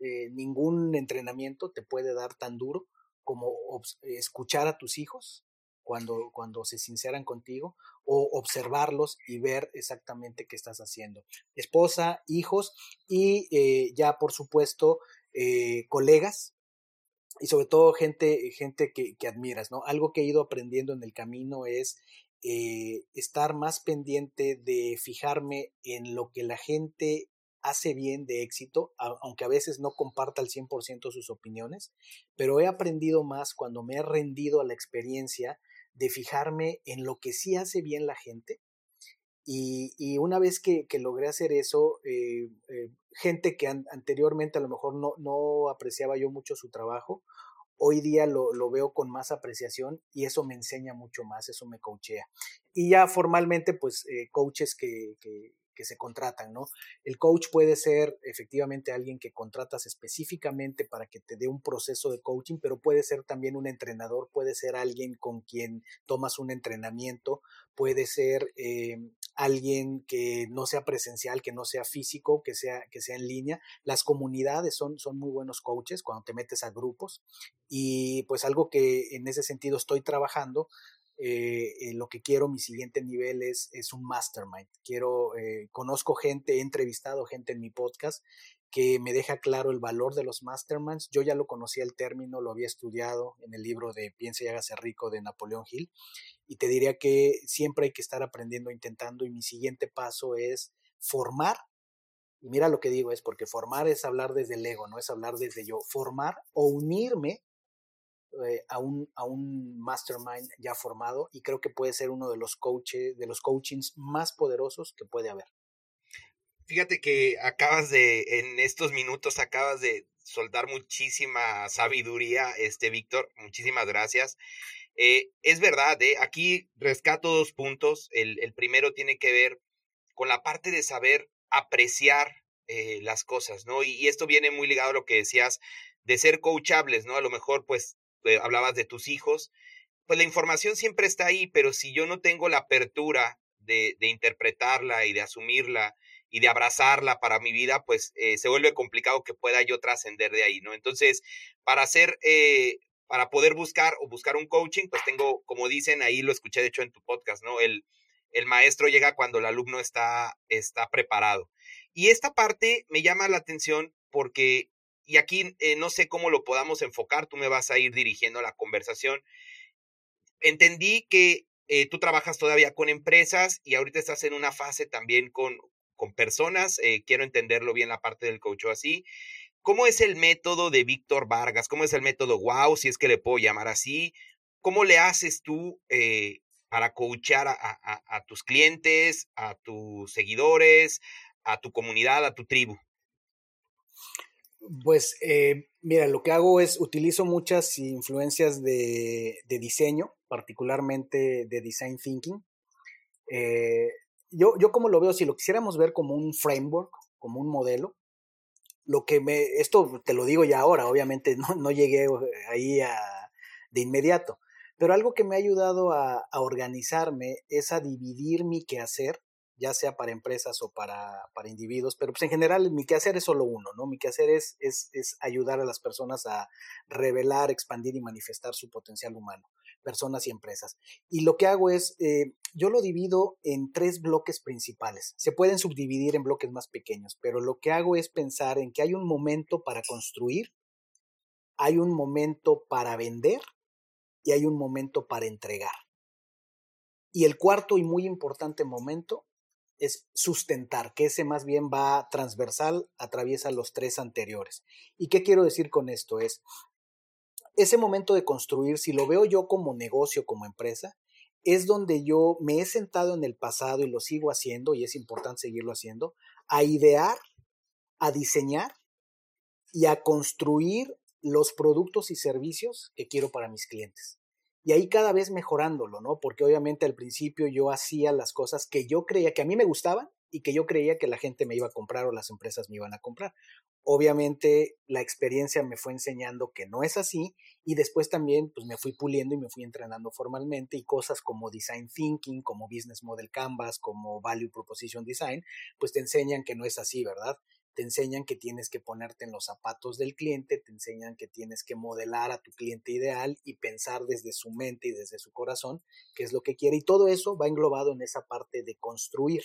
eh, ningún entrenamiento te puede dar tan duro como escuchar a tus hijos cuando, cuando se sinceran contigo o observarlos y ver exactamente qué estás haciendo. Esposa, hijos y eh, ya por supuesto eh, colegas y sobre todo gente, gente que, que, admiras, ¿no? Algo que he ido aprendiendo en el camino es eh, estar más pendiente de fijarme en lo que la gente hace bien de éxito, aunque a veces no comparta al 100% sus opiniones, pero he aprendido más cuando me he rendido a la experiencia de fijarme en lo que sí hace bien la gente. Y, una vez que, logré hacer eso, eh, eh, gente que anteriormente a lo mejor no, apreciaba yo mucho su trabajo, hoy día lo, veo con más apreciación y eso me enseña mucho más, eso me coachea. Y ya formalmente, pues, eh, coaches que, que se contratan, ¿no? El coach puede ser efectivamente alguien que contratas específicamente para que te dé un proceso de coaching, pero puede ser también un entrenador, puede ser alguien con quien tomas un entrenamiento, puede ser eh, alguien que no sea presencial, que no sea físico, que sea, que sea en línea. Las comunidades son, son muy buenos coaches cuando te metes a grupos y pues algo que en ese sentido estoy trabajando eh, lo que quiero, mi siguiente nivel es, es un mastermind. Quiero, eh, conozco gente, he entrevistado gente en mi podcast que me deja claro el valor de los masterminds. Yo ya lo conocía el término, lo había estudiado en el libro de Piensa y hágase rico de Napoleón Hill. Y te diría que siempre hay que estar aprendiendo, intentando. Y mi siguiente paso es formar. Y mira lo que digo, es porque formar es hablar desde el ego, no es hablar desde yo. Formar o unirme eh, a, un, a un mastermind ya formado y creo que puede ser uno de los coaches, de los coachings más poderosos que puede haber. Fíjate que acabas de, en estos minutos, acabas de soltar muchísima sabiduría, este Víctor, muchísimas gracias. Eh, es verdad, eh, aquí rescato dos puntos. El, el, primero tiene que ver con la parte de saber apreciar las cosas, ¿no? Y, y, esto viene muy ligado a lo que decías de ser coachables, ¿no? A lo mejor, pues, eh, hablabas de tus hijos, pues la información siempre está ahí, pero si yo no tengo la apertura de, interpretarla y de asumirla y de abrazarla para mi vida, pues eh, se vuelve complicado que pueda yo trascender de ahí, ¿no? Entonces, para hacer, eh, para poder buscar o buscar un coaching, pues tengo, como dicen, ahí lo escuché de hecho en tu podcast, ¿no? El, el maestro llega cuando el alumno está, está preparado. Y esta parte me llama la atención porque y aquí eh, no sé cómo lo podamos enfocar, tú me vas a ir dirigiendo la conversación. Entendí que eh, tú trabajas todavía con empresas y ahorita estás en una fase también con, con personas, eh, quiero entenderlo bien la parte del coach así. ¿Cómo es el método de Víctor Vargas? ¿Cómo es el método Wow, si es que le puedo llamar así? ¿Cómo le haces tú para coachar a, tus clientes, a tus seguidores, a tu comunidad, a tu tribu? Pues eh, mira, lo que hago es utilizo muchas influencias de, diseño, particularmente de design thinking. Eh, yo, yo como lo veo, si lo quisiéramos ver como un framework, como un modelo, lo que me, esto te lo digo ya ahora, obviamente no, no llegué ahí de inmediato, pero algo que me ha ayudado a, a organizarme es a dividir mi quehacer ya sea para empresas o para, para individuos, pero pues en general mi quehacer es solo uno, ¿no? Mi quehacer es, es, es ayudar a las personas a revelar, expandir y manifestar su potencial humano, personas y empresas. Y lo que hago es, eh, yo lo divido en tres bloques principales. Se pueden subdividir en bloques más pequeños, pero lo que hago es pensar en que hay un momento para construir, hay un momento para vender y hay un momento para entregar. Y el cuarto y muy importante momento es sustentar, que ese más bien va transversal, atraviesa los tres anteriores. ¿Y qué quiero decir con esto? Es ese momento de construir, si lo veo yo como negocio, como empresa, es donde yo me he sentado en el pasado y lo sigo haciendo, y es importante seguirlo haciendo, a idear, a diseñar y a construir los productos y servicios que quiero para mis clientes y ahí cada vez mejorándolo, ¿no? Porque obviamente al principio yo hacía las cosas que yo creía que a mí me gustaban y que yo creía que la gente me iba a comprar o las empresas me iban a comprar. Obviamente la experiencia me fue enseñando que no es así y después también pues me fui puliendo y me fui entrenando formalmente y cosas como design thinking, como business model canvas, como value proposition design, pues te enseñan que no es así, ¿verdad? Te enseñan que tienes que ponerte en los zapatos del cliente, te enseñan que tienes que modelar a tu cliente ideal y pensar desde su mente y desde su corazón qué es lo que quiere. Y todo eso va englobado en esa parte de construir.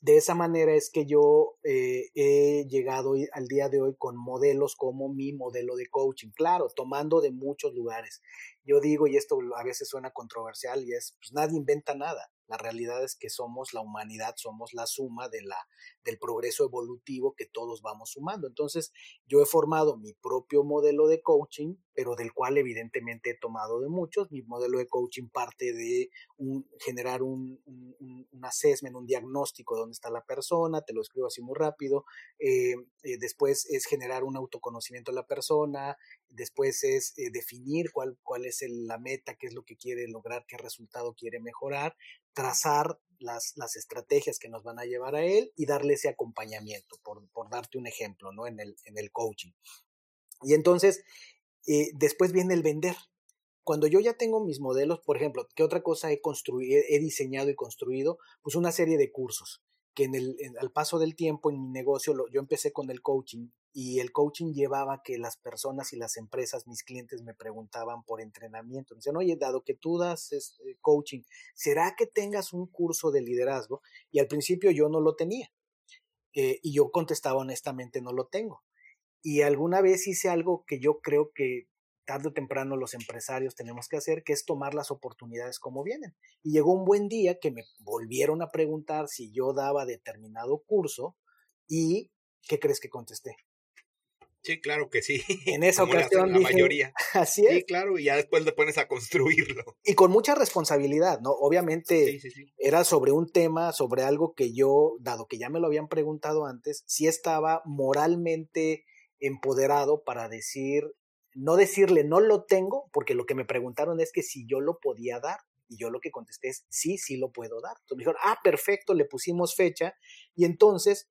De esa manera es que yo eh, he llegado al día de hoy con modelos como mi modelo de coaching, claro, tomando de muchos lugares. Yo digo, y esto a veces suena controversial, y es, pues nadie inventa nada. La realidad es que somos la humanidad, somos la suma de la, del progreso evolutivo que todos vamos sumando. Entonces, yo he formado mi propio modelo de coaching, pero del cual evidentemente he tomado de muchos. Mi modelo de coaching parte de un, generar un, un, un assessment, un diagnóstico de dónde está la persona, te lo escribo así muy rápido. Eh, eh, después es generar un autoconocimiento de la persona, después es eh, definir cuál, cuál es la meta, qué es lo que quiere lograr, qué resultado quiere mejorar, trazar las, las, estrategias que nos van a llevar a él y darle ese acompañamiento, por, por darte un ejemplo, ¿no? En el, en el coaching. Y entonces, eh, después viene el vender. Cuando yo ya tengo mis modelos, por ejemplo, ¿qué otra cosa he construido, he diseñado y construido? Pues una serie de cursos que en el, al paso del tiempo en mi negocio, yo empecé con el coaching y el coaching llevaba que las personas y las empresas, mis clientes me preguntaban por entrenamiento. Me decían, oye, dado que tú das este, coaching, ¿será que tengas un curso de liderazgo? Y al principio yo no lo tenía. Eh, y yo contestaba honestamente, no lo tengo. Y alguna vez hice algo que yo creo que tarde o temprano los empresarios tenemos que hacer, que es tomar las oportunidades como vienen. Y llegó un buen día que me volvieron a preguntar si yo daba determinado curso y ¿qué crees que contesté? Sí, claro que sí. En esa ocasión la, mayoría. Así es. Sí, claro, y ya después le pones a construirlo. Y con mucha responsabilidad, ¿no? Obviamente era sobre un tema, sobre algo que yo, dado que ya me lo habían preguntado antes, sí estaba moralmente empoderado para decir, no decirle no lo tengo, porque lo que me preguntaron es que si yo lo podía dar. Y yo lo que contesté es sí, sí lo puedo dar. Entonces me dijeron, ah, perfecto, le pusimos fecha. Y entonces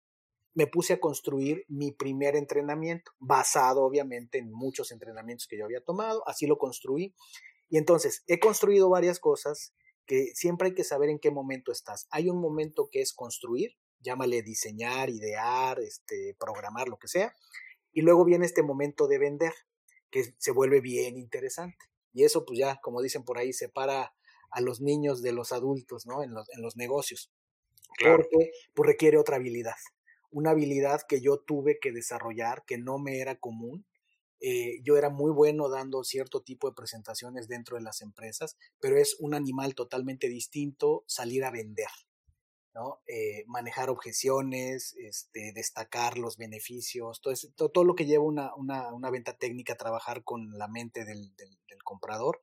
me puse a construir mi primer entrenamiento, basado obviamente en muchos entrenamientos que yo había tomado. Así lo construí. Y entonces he construido varias cosas que siempre hay que saber en qué momento estás. Hay un momento que es construir, llámale diseñar, idear, este, programar, lo que sea. Y luego viene este momento de vender que se vuelve bien interesante. Y eso, pues ya, como dicen por ahí, separa a los niños de los adultos, ¿no? En los, en los negocios. Porque pues, requiere otra habilidad. Una habilidad que yo tuve que desarrollar, que no me era común. Eh, yo era muy bueno dando cierto tipo de presentaciones dentro de las empresas, pero es un animal totalmente distinto salir a vender. Eh, manejar objeciones, este, destacar los beneficios, todo, lo que lleva una, una, una, venta técnica, trabajar con la mente del comprador.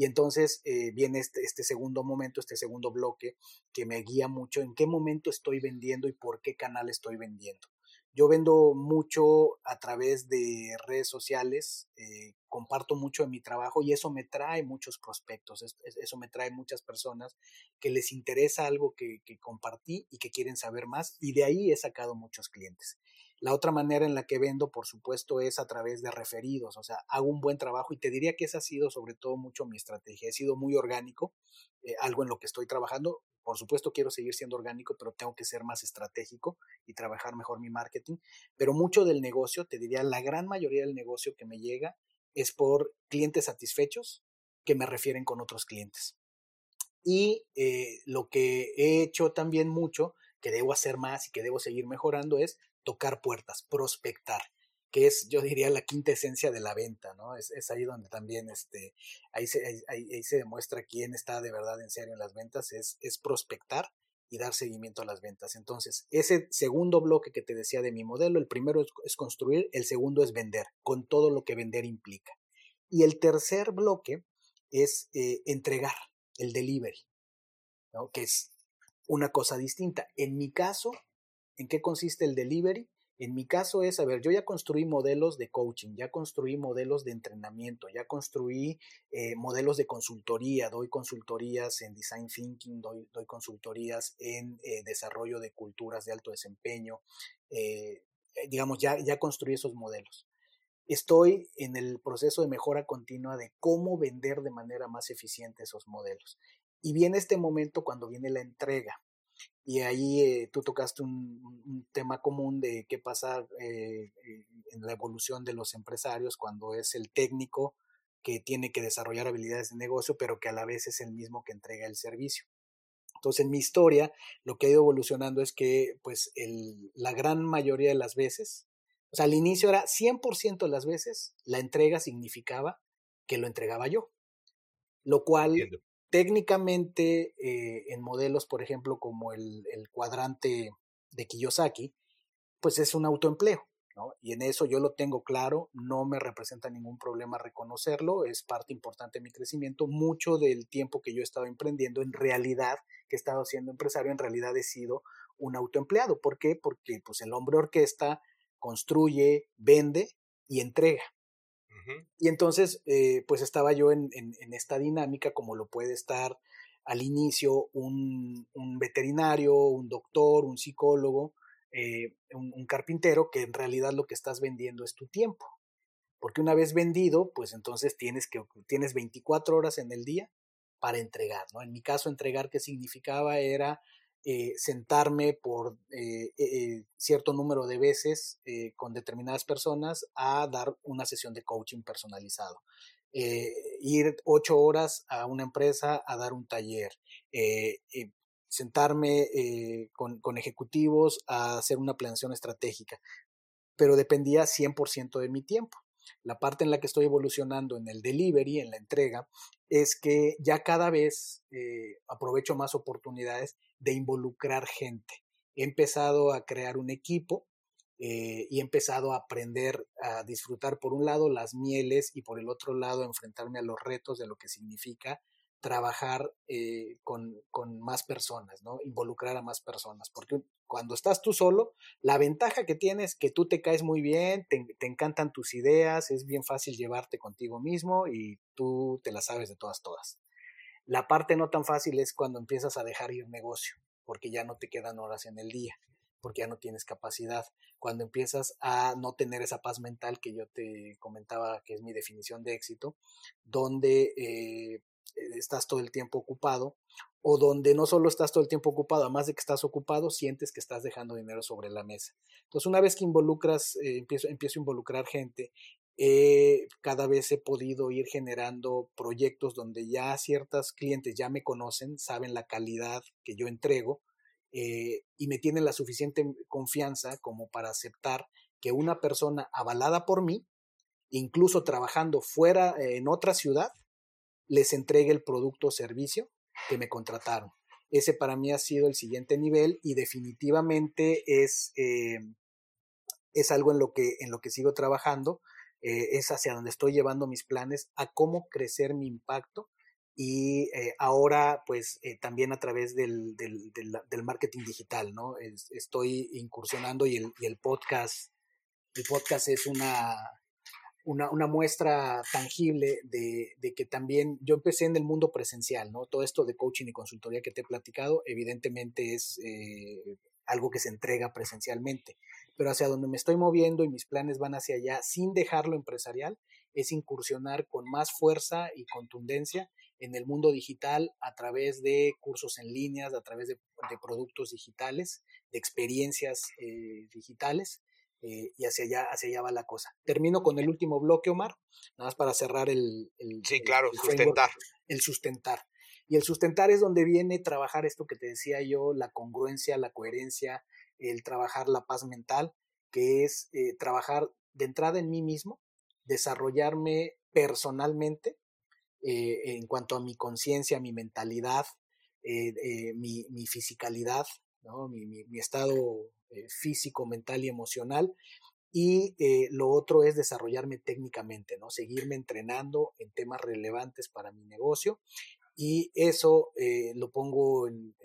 Y entonces eh, viene este, este, segundo momento, este segundo bloque que me guía mucho en qué momento estoy vendiendo y por qué canal estoy vendiendo. Yo vendo mucho a través de redes sociales, eh, comparto mucho de mi trabajo y eso me trae muchos prospectos, eso me trae muchas personas que les interesa algo que, compartí y que quieren saber más y de ahí he sacado muchos clientes. La otra manera en la que vendo, por supuesto, es a través de referidos, o sea, hago un buen trabajo y te diría que esa ha sido sobre todo mucho mi estrategia, he sido muy orgánico, eh, algo en lo que estoy trabajando, por supuesto quiero seguir siendo orgánico, pero tengo que ser más estratégico y trabajar mejor mi marketing, pero mucho del negocio, te diría, la gran mayoría del negocio que me llega es por clientes satisfechos que me refieren con otros clientes. Y eh, lo que he hecho también mucho, que debo hacer más y que debo seguir mejorando, es tocar puertas, prospectar, que es, yo diría, la quinta esencia de la venta, ¿no? Es, es ahí donde también, este, ahí se, ahí, se demuestra quién está de verdad en serio en las ventas, es, es prospectar y dar seguimiento a las ventas. Entonces, ese segundo bloque que te decía de mi modelo, el primero es, construir, el segundo es vender, con todo lo que vender implica. Y el tercer bloque es eh, entregar, el delivery, ¿no? que es una cosa distinta. En mi caso, ¿En qué consiste el delivery? En mi caso es, a ver, yo ya construí modelos de coaching, ya construí modelos de entrenamiento, ya construí eh, modelos de consultoría, doy consultorías en design thinking, doy, consultorías en eh, desarrollo de culturas de alto desempeño, eh, digamos, ya, ya construí esos modelos. Estoy en el proceso de mejora continua de cómo vender de manera más eficiente esos modelos. Y viene este momento cuando viene la entrega. Y ahí eh, tú tocaste un, tema común de qué pasa eh, eh, en la evolución de los empresarios cuando es el técnico que tiene que desarrollar habilidades de negocio, pero que a la vez es el mismo que entrega el servicio. Entonces, en mi historia, lo que ha ido evolucionando es que, pues, el, la gran mayoría de las veces, o sea, al inicio era 100% de las veces, la entrega significaba que lo entregaba yo, lo cual técnicamente eh, en modelos, por ejemplo, como el, cuadrante de Kiyosaki, pues es un autoempleo. ¿no? Y en eso yo lo tengo claro, no me representa ningún problema reconocerlo, es parte importante de mi crecimiento. Mucho del tiempo que yo he estado emprendiendo, en realidad, que he estado siendo empresario, en realidad he sido un autoempleado. ¿Por qué? Porque pues, el hombre orquesta construye, vende y entrega. Y entonces, eh, pues estaba yo en, esta dinámica, como lo puede estar al inicio un, veterinario, un doctor, un psicólogo, eh, un, carpintero, que en realidad lo que estás vendiendo es tu tiempo. Porque una vez vendido, pues entonces tienes, que, tienes 24 horas en el día para entregar, ¿no? En mi caso, entregar, ¿qué significaba? Era eh, sentarme por eh, eh, cierto número de veces con determinadas personas a dar una sesión de coaching personalizado. ir ocho horas a una empresa a dar un taller. sentarme con, con ejecutivos a hacer una planeación estratégica. Pero dependía 100% de mi tiempo. La parte en la que estoy evolucionando en el delivery, en la entrega, es que ya cada vez aprovecho más oportunidades de involucrar gente. He empezado a crear un equipo eh, y he empezado a aprender a disfrutar por un lado las mieles y por el otro lado enfrentarme a los retos de lo que significa trabajar eh, con, más personas, ¿no? Involucrar a más personas. Porque cuando estás tú solo, la ventaja que tienes es que tú te caes muy bien, te, te, encantan tus ideas, es bien fácil llevarte contigo mismo y tú te las sabes de todas, todas. La parte no tan fácil es cuando empiezas a dejar ir negocio, porque ya no te quedan horas en el día, porque ya no tienes capacidad. Cuando empiezas a no tener esa paz mental que yo te comentaba, que es mi definición de éxito, donde eh, estás todo el tiempo ocupado o donde no solo estás todo el tiempo ocupado, además de que estás ocupado, sientes que estás dejando dinero sobre la mesa. Entonces, una vez que involucras, eh, empiezo, empiezo a involucrar gente eh, cada vez he podido ir generando proyectos donde ya ciertos clientes ya me conocen, saben la calidad que yo entrego eh, y me tienen la suficiente confianza como para aceptar que una persona avalada por mí, incluso trabajando fuera en otra ciudad, les entregue el producto o servicio que me contrataron. ese para mí ha sido el siguiente nivel y definitivamente es, eh, es algo en lo, que, en lo que sigo trabajando, eh, es hacia donde estoy llevando mis planes, a cómo crecer mi impacto y eh, ahora pues también a través del, del, marketing digital, ¿no? estoy incursionando y el, y el podcast, el podcast es una, una, una, muestra tangible de, de, que también yo empecé en el mundo presencial, ¿no? Todo esto de coaching y consultoría que te he platicado, evidentemente es eh, algo que se entrega presencialmente, pero hacia donde me estoy moviendo y mis planes van hacia allá sin dejarlo empresarial, es incursionar con más fuerza y contundencia en el mundo digital a través de cursos en líneas, a través de, de productos digitales, de experiencias eh, digitales eh, y hacia allá, hacia allá va la cosa. Termino con el último bloque, Omar, nada más para cerrar el... sí, claro, sustentar. El sustentar. Y el sustentar es donde viene trabajar esto que te decía yo, la congruencia, la coherencia, el trabajar la paz mental, que es eh, trabajar de entrada en mí mismo, desarrollarme personalmente eh, en cuanto a mi conciencia, mi mentalidad, mi, mi, fisicalidad, ¿no? mi, mi, estado eh, físico, mental y emocional. Y eh, lo otro es desarrollarme técnicamente, ¿no? Seguirme entrenando en temas relevantes para mi negocio. Y eso eh, lo pongo en,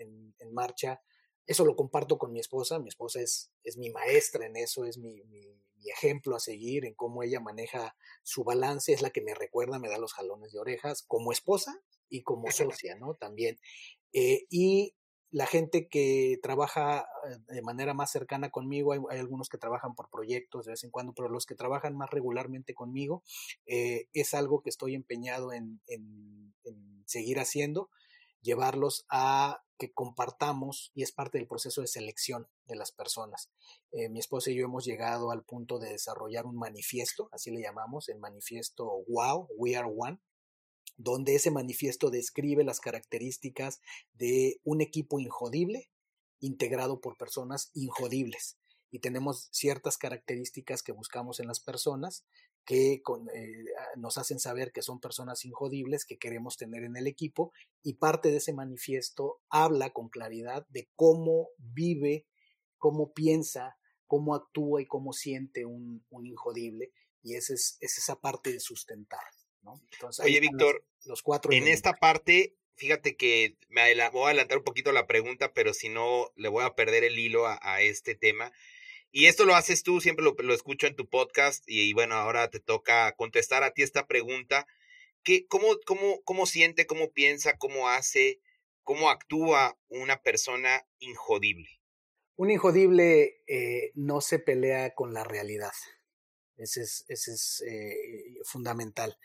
marcha. Eso lo comparto con mi esposa. Mi esposa es, es mi maestra en eso, es mi, ejemplo a seguir en cómo ella maneja su balance. Es la que me recuerda, me da los jalones de orejas como esposa y como socia, ¿no? También. y la gente que trabaja eh, de manera más cercana conmigo, hay, algunos que trabajan por proyectos de vez en cuando, pero los que trabajan más regularmente conmigo, eh, es algo que estoy empeñado en, seguir haciendo, llevarlos a que compartamos y es parte del proceso de selección de las personas. Eh, mi esposa y yo hemos llegado al punto de desarrollar un manifiesto, así le llamamos, el manifiesto WOW, We Are One, donde ese manifiesto describe las características de un equipo injodible integrado por personas injodibles. Y tenemos ciertas características que buscamos en las personas que eh, nos hacen saber que son personas injodibles que queremos tener en el equipo y parte de ese manifiesto habla con claridad de cómo vive, cómo piensa, cómo actúa y cómo siente un, injodible y esa es esa parte de sustentar. Oye, Víctor, los, cuatro en esta parte, fíjate que me voy a adelantar un poquito la pregunta, pero si no, le voy a perder el hilo a, este tema. Y esto lo haces tú, siempre lo, escucho en tu podcast y, bueno, ahora te toca contestar a ti esta pregunta. ¿Qué, cómo, cómo, ¿Cómo siente, cómo piensa, cómo hace, cómo actúa una persona injodible? Un injodible eh, no se pelea con la realidad. Ese es, ese es eh, fundamental.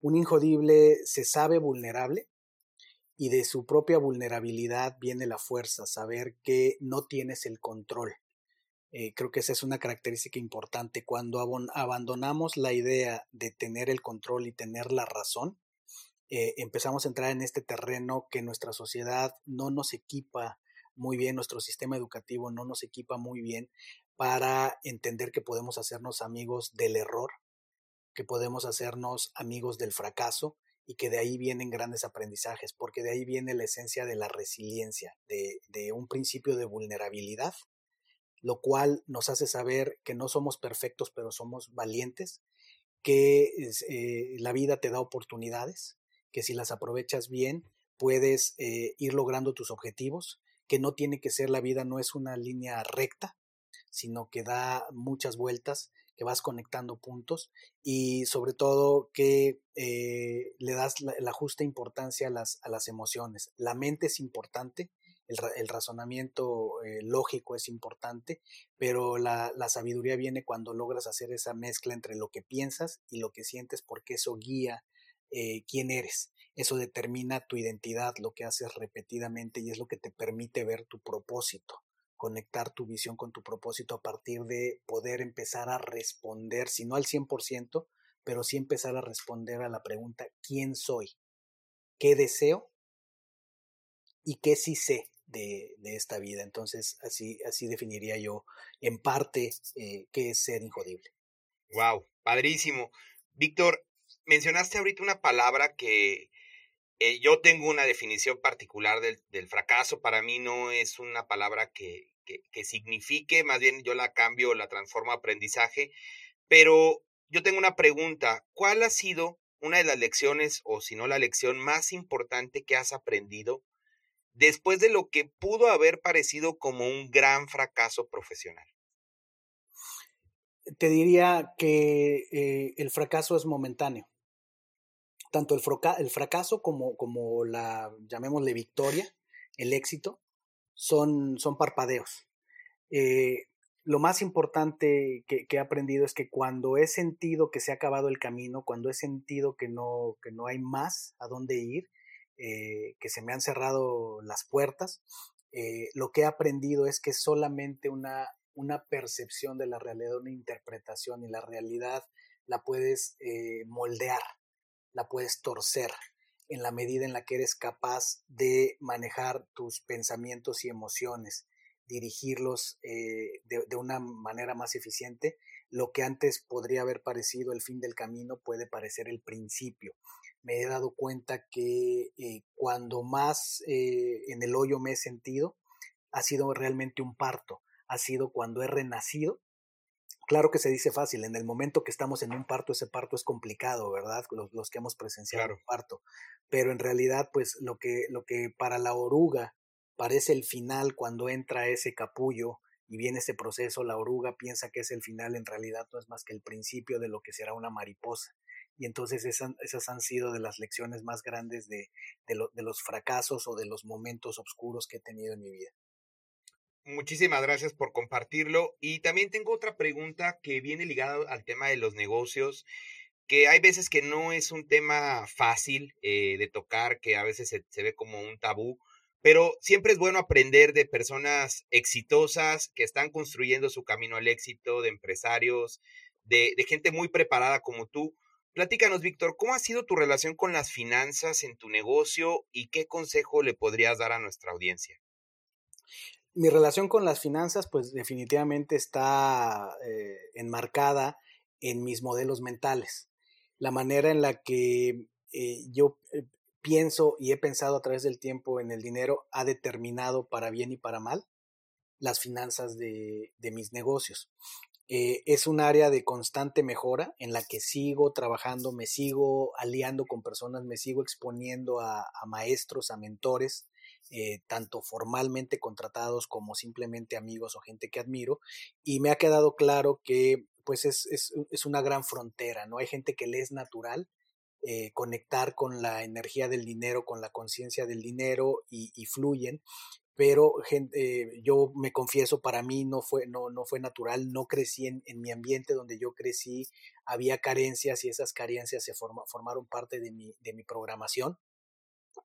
Un injodible se sabe vulnerable y de su propia vulnerabilidad viene la fuerza, saber que no tienes el control. Eh, creo que esa es una característica importante. Cuando abandonamos la idea de tener el control y tener la razón, eh, empezamos a entrar en este terreno que nuestra sociedad no nos equipa muy bien, nuestro sistema educativo no nos equipa muy bien para entender que podemos hacernos amigos del error, que podemos hacernos amigos del fracaso y que de ahí vienen grandes aprendizajes, porque de ahí viene la esencia de la resiliencia, de, un principio de vulnerabilidad, lo cual nos hace saber que no somos perfectos, pero somos valientes, que eh, la vida te da oportunidades, que si las aprovechas bien, puedes eh, ir logrando tus objetivos, que no tiene que ser la vida, no es una línea recta, sino que da muchas vueltas que vas conectando puntos y sobre todo que eh, le das la, justa importancia a las, a las emociones. La mente es importante, el, razonamiento eh, lógico es importante, pero la, sabiduría viene cuando logras hacer esa mezcla entre lo que piensas y lo que sientes porque eso guía eh, quién eres. Eso determina tu identidad, lo que haces repetidamente y es lo que te permite ver tu propósito conectar tu visión con tu propósito a partir de poder empezar a responder, si no al 100%, pero sí empezar a responder a la pregunta, ¿quién soy? ¿Qué deseo? ¿Y qué sí sé de, esta vida? Entonces, así, así definiría yo en parte eh, qué es ser injodible. Wow, padrísimo. Víctor, mencionaste ahorita una palabra que eh, yo tengo una definición particular del, del, fracaso. Para mí no es una palabra que, que, que, signifique, más bien yo la cambio, la transformo a aprendizaje. Pero yo tengo una pregunta. ¿Cuál ha sido una de las lecciones, o si no la lección más importante que has aprendido después de lo que pudo haber parecido como un gran fracaso profesional? Te diría que eh, el fracaso es momentáneo. Tanto el, fracaso como, como, la, llamémosle victoria, el éxito, son, parpadeos. Eh, lo más importante que, he aprendido es que cuando he sentido que se ha acabado el camino, cuando he sentido que no, que no hay más a dónde ir, eh, que se me han cerrado las puertas, eh, lo que he aprendido es que solamente una, una percepción de la realidad, una interpretación y la realidad la puedes eh, moldear, la puedes torcer en la medida en la que eres capaz de manejar tus pensamientos y emociones dirigirlos eh, de, una manera más eficiente, lo que antes podría haber parecido el fin del camino puede parecer el principio. Me he dado cuenta que eh, cuando más eh, en el hoyo me he sentido, ha sido realmente un parto, ha sido cuando he renacido. Claro que se dice fácil, en el momento que estamos en un parto, ese parto es complicado, ¿verdad? Los, que hemos presenciado un parto. Pero en realidad, pues lo que, lo que para la oruga parece el final cuando entra ese capullo y viene ese proceso, la oruga piensa que es el final, en realidad no es más que el principio de lo que será una mariposa. Y entonces esas, esas han sido de las lecciones más grandes de, de, los fracasos o de los momentos oscuros que he tenido en mi vida. Muchísimas gracias por compartirlo. Y también tengo otra pregunta que viene ligada al tema de los negocios, que hay veces que no es un tema fácil eh, de tocar, que a veces se, se ve como un tabú, pero siempre es bueno aprender de personas exitosas que están construyendo su camino al éxito, de empresarios, de, gente muy preparada como tú. Platícanos, Víctor, ¿cómo ha sido tu relación con las finanzas en tu negocio y qué consejo le podrías dar a nuestra audiencia? Mi relación con las finanzas, pues definitivamente está eh, enmarcada en mis modelos mentales. La manera en la que eh, yo eh, pienso y he pensado a través del tiempo en el dinero ha determinado para bien y para mal las finanzas de, mis negocios. Eh, es un área de constante mejora en la que sigo trabajando, me sigo aliando con personas, me sigo exponiendo a, maestros, a mentores, eh, tanto formalmente contratados como simplemente amigos o gente que admiro, y me ha quedado claro que pues es, es una gran frontera, ¿no? Hay gente que le es natural eh, conectar con la energía del dinero, con la conciencia del dinero y, fluyen. Pero eh, yo me confieso, para mí no fue, no, no fue natural, no crecí en, mi ambiente donde yo crecí, había carencias y esas carencias se formaron parte de mi, de mi programación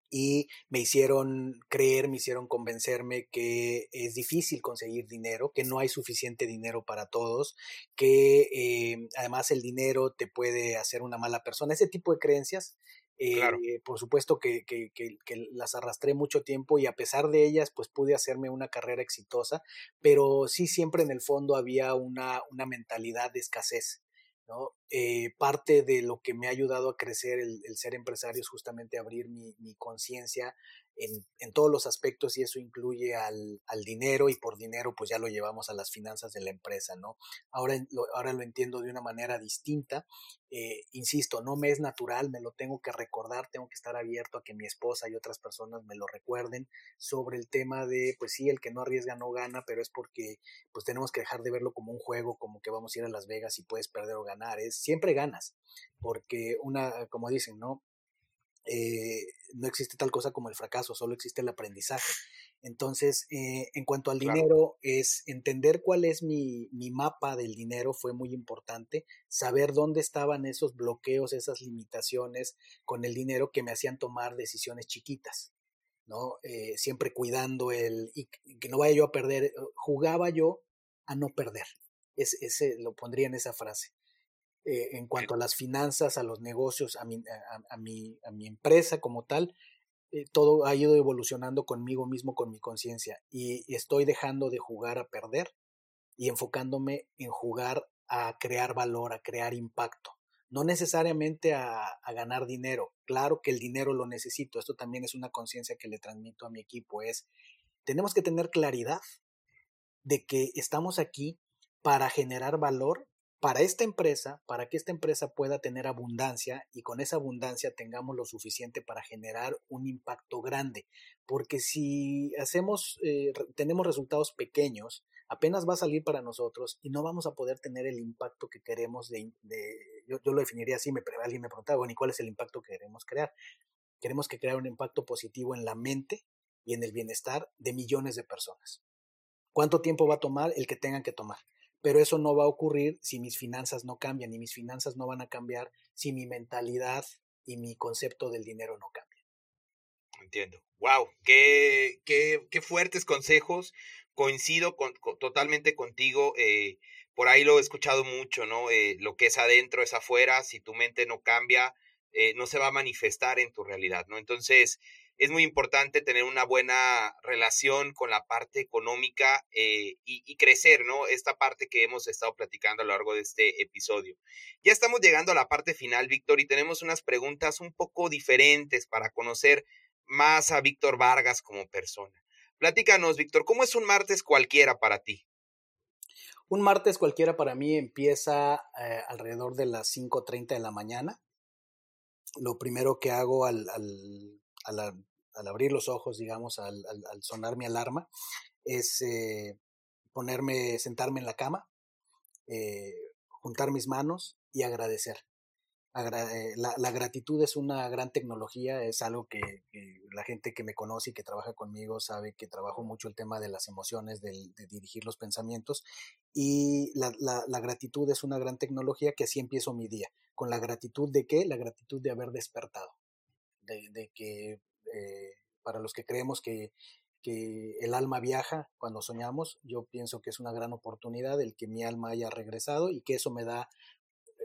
y me hicieron creer, me hicieron convencerme que es difícil conseguir dinero, que no hay suficiente dinero para todos, que eh, además el dinero te puede hacer una mala persona. Ese tipo de creencias, eh, por supuesto que, que, que, las arrastré mucho tiempo y a pesar de ellas, pues pude hacerme una carrera exitosa, pero sí siempre en el fondo había una, una mentalidad de escasez. ¿no? Eh, parte de lo que me ha ayudado a crecer el, ser empresario es justamente abrir mi, mi conciencia en, todos los aspectos y eso incluye al, al, dinero y por dinero pues ya lo llevamos a las finanzas de la empresa, ¿no? Ahora lo, ahora lo entiendo de una manera distinta. Eh, insisto, no me es natural, me lo tengo que recordar, tengo que estar abierto a que mi esposa y otras personas me lo recuerden sobre el tema de, pues sí, el que no arriesga no gana, pero es porque pues tenemos que dejar de verlo como un juego, como que vamos a ir a Las Vegas y puedes perder o ganar, es siempre ganas, porque una, como dicen, ¿no? Eh, no existe tal cosa como el fracaso, solo existe el aprendizaje. Entonces, eh, en cuanto al dinero, es entender cuál es mi, mi, mapa del dinero fue muy importante, saber dónde estaban esos bloqueos, esas limitaciones con el dinero que me hacían tomar decisiones chiquitas, ¿no? Eh, siempre cuidando el, y que no vaya yo a perder, jugaba yo a no perder, es, ese, lo pondría en esa frase. Eh, en cuanto a las finanzas, a los negocios, a mi, a, mi, a mi empresa como tal, eh, todo ha ido evolucionando conmigo mismo, con mi conciencia, y estoy dejando de jugar a perder y enfocándome en jugar a crear valor, a crear impacto. no necesariamente a, a, ganar dinero. Claro que el dinero lo necesito. Esto también es una conciencia que le transmito a mi equipo. Es, tenemos que tener claridad de que estamos aquí para generar valor para esta empresa, para que esta empresa pueda tener abundancia y con esa abundancia tengamos lo suficiente para generar un impacto grande. Porque si hacemos, eh, tenemos resultados pequeños, apenas va a salir para nosotros y no vamos a poder tener el impacto que queremos de, yo, lo definiría así, me, alguien me preguntaba, bueno, ¿y cuál es el impacto que queremos crear? Queremos que crear un impacto positivo en la mente y en el bienestar de millones de personas. ¿Cuánto tiempo va a tomar el que tengan que tomar? Pero eso no va a ocurrir si mis finanzas no cambian y mis finanzas no van a cambiar si mi mentalidad y mi concepto del dinero no cambian. Entiendo. Wow, qué, qué, qué fuertes consejos. Coincido con, totalmente contigo. Eh, por ahí lo he escuchado mucho, ¿no? Eh, lo que es adentro es afuera. Si tu mente no cambia, eh, no se va a manifestar en tu realidad, ¿no? Entonces, es muy importante tener una buena relación con la parte económica eh, y, crecer, ¿no? Esta parte que hemos estado platicando a lo largo de este episodio. Ya estamos llegando a la parte final, Víctor, y tenemos unas preguntas un poco diferentes para conocer más a Víctor Vargas como persona. Platícanos, Víctor, ¿cómo es un martes cualquiera para ti? Un martes cualquiera para mí empieza eh, alrededor de las 5.30 de la mañana. Lo primero que hago al al, abrir los ojos, digamos, al, sonar mi alarma, es eh, ponerme, sentarme en la cama, eh, juntar mis manos y agradecer. Eh, la, gratitud es una gran tecnología, es algo que, la gente que me conoce y que trabaja conmigo sabe que trabajo mucho el tema de las emociones, de, dirigir los pensamientos y la, la, gratitud es una gran tecnología que así empiezo mi día. ¿Con la gratitud de qué? La gratitud de haber despertado de, que eh, para los que creemos que, el alma viaja cuando soñamos, yo pienso que es una gran oportunidad el que mi alma haya regresado y que eso me da,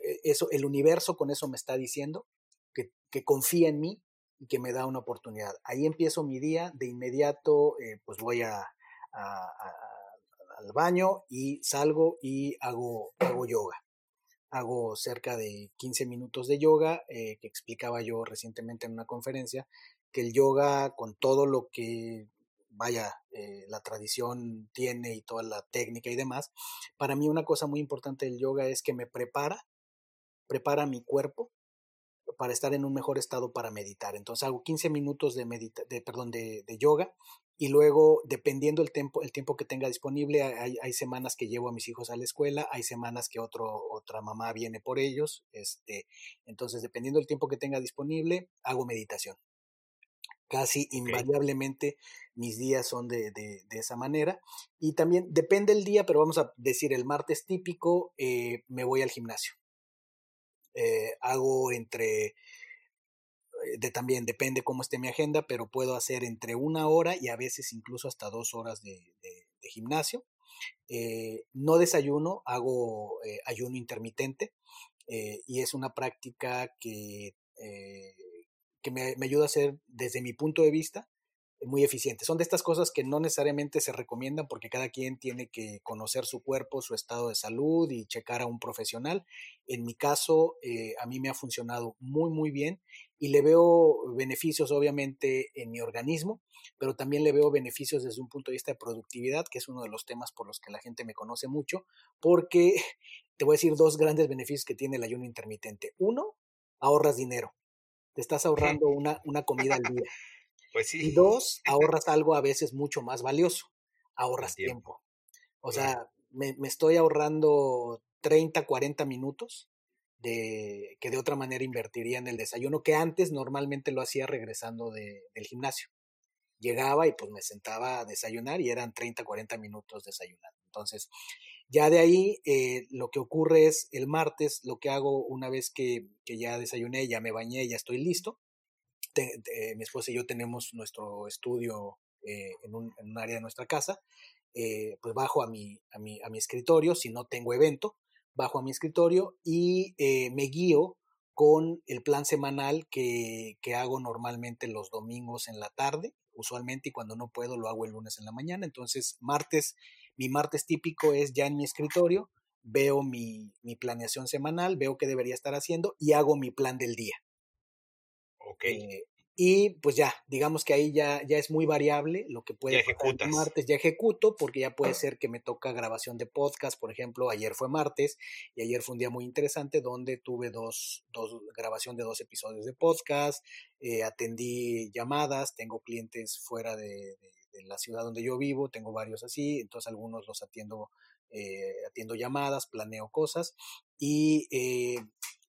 eh, eso, el universo con eso me está diciendo que, confía en mí y que me da una oportunidad. Ahí empiezo mi día, de inmediato eh, pues voy a, al baño y salgo y hago, hago yoga hago cerca de 15 minutos de yoga, eh, que explicaba yo recientemente en una conferencia, que el yoga con todo lo que, vaya, eh, la tradición tiene y toda la técnica y demás, para mí una cosa muy importante del yoga es que me prepara, prepara mi cuerpo para estar en un mejor estado para meditar. Entonces hago 15 minutos de, medita de, perdón, de, de yoga y luego, dependiendo el tiempo, el tiempo que tenga disponible, hay, hay, semanas que llevo a mis hijos a la escuela, hay semanas que otro, otra mamá viene por ellos. Este, entonces, dependiendo del tiempo que tenga disponible, hago meditación. Casi invariablemente mis días son de, de, de, esa manera. Y también depende el día, pero vamos a decir el martes típico, eh, me voy al gimnasio. Eh, hago entre de, también depende cómo esté mi agenda, pero puedo hacer entre una hora y a veces incluso hasta dos horas de, gimnasio. Eh, no desayuno, hago eh, ayuno intermitente y es una práctica que, que me, ayuda a hacer desde mi punto de vista muy eficiente. Son de estas cosas que no necesariamente se recomiendan porque cada quien tiene que conocer su cuerpo, su estado de salud y checar a un profesional. En mi caso, eh, a mí me ha funcionado muy, muy bien y le veo beneficios obviamente en mi organismo, pero también le veo beneficios desde un punto de vista de productividad, que es uno de los temas por los que la gente me conoce mucho, porque te voy a decir dos grandes beneficios que tiene el ayuno intermitente. Uno, ahorras dinero. Te estás ahorrando una, una comida al día. Pues sí. Y dos, ahorras algo a veces mucho más valioso, ahorras tiempo. O sea, me, estoy ahorrando 30, 40 minutos de, que de otra manera invertiría en el desayuno, que antes normalmente lo hacía regresando de, del gimnasio. Llegaba y pues me sentaba a desayunar y eran 30, 40 minutos desayunando. Entonces, ya de ahí eh, lo que ocurre es el martes, lo que hago una vez que, que ya desayuné, ya me bañé, ya estoy listo, mi esposa y yo tenemos nuestro estudio eh, en, un, área de nuestra casa, eh, pues bajo a mi, a, mi, a mi escritorio, si no tengo evento, bajo a mi escritorio y eh, me guío con el plan semanal que, que, hago normalmente los domingos en la tarde, usualmente, y cuando no puedo lo hago el lunes en la mañana. Entonces, martes, mi martes típico es ya en mi escritorio, veo mi, mi planeación semanal, veo qué debería estar haciendo y hago mi plan del día. Ok. Eh, y pues ya, digamos que ahí ya, ya es muy variable lo que puede pasar el martes, ya ejecuto, porque ya puede ser que me toca grabación de podcast, por ejemplo, ayer fue martes y ayer fue un día muy interesante donde tuve dos, dos grabación de dos episodios de podcast, eh, atendí llamadas, tengo clientes fuera de, de- de la ciudad donde yo vivo, tengo varios así, entonces algunos los atiendo, eh, atiendo llamadas, planeo cosas y eh,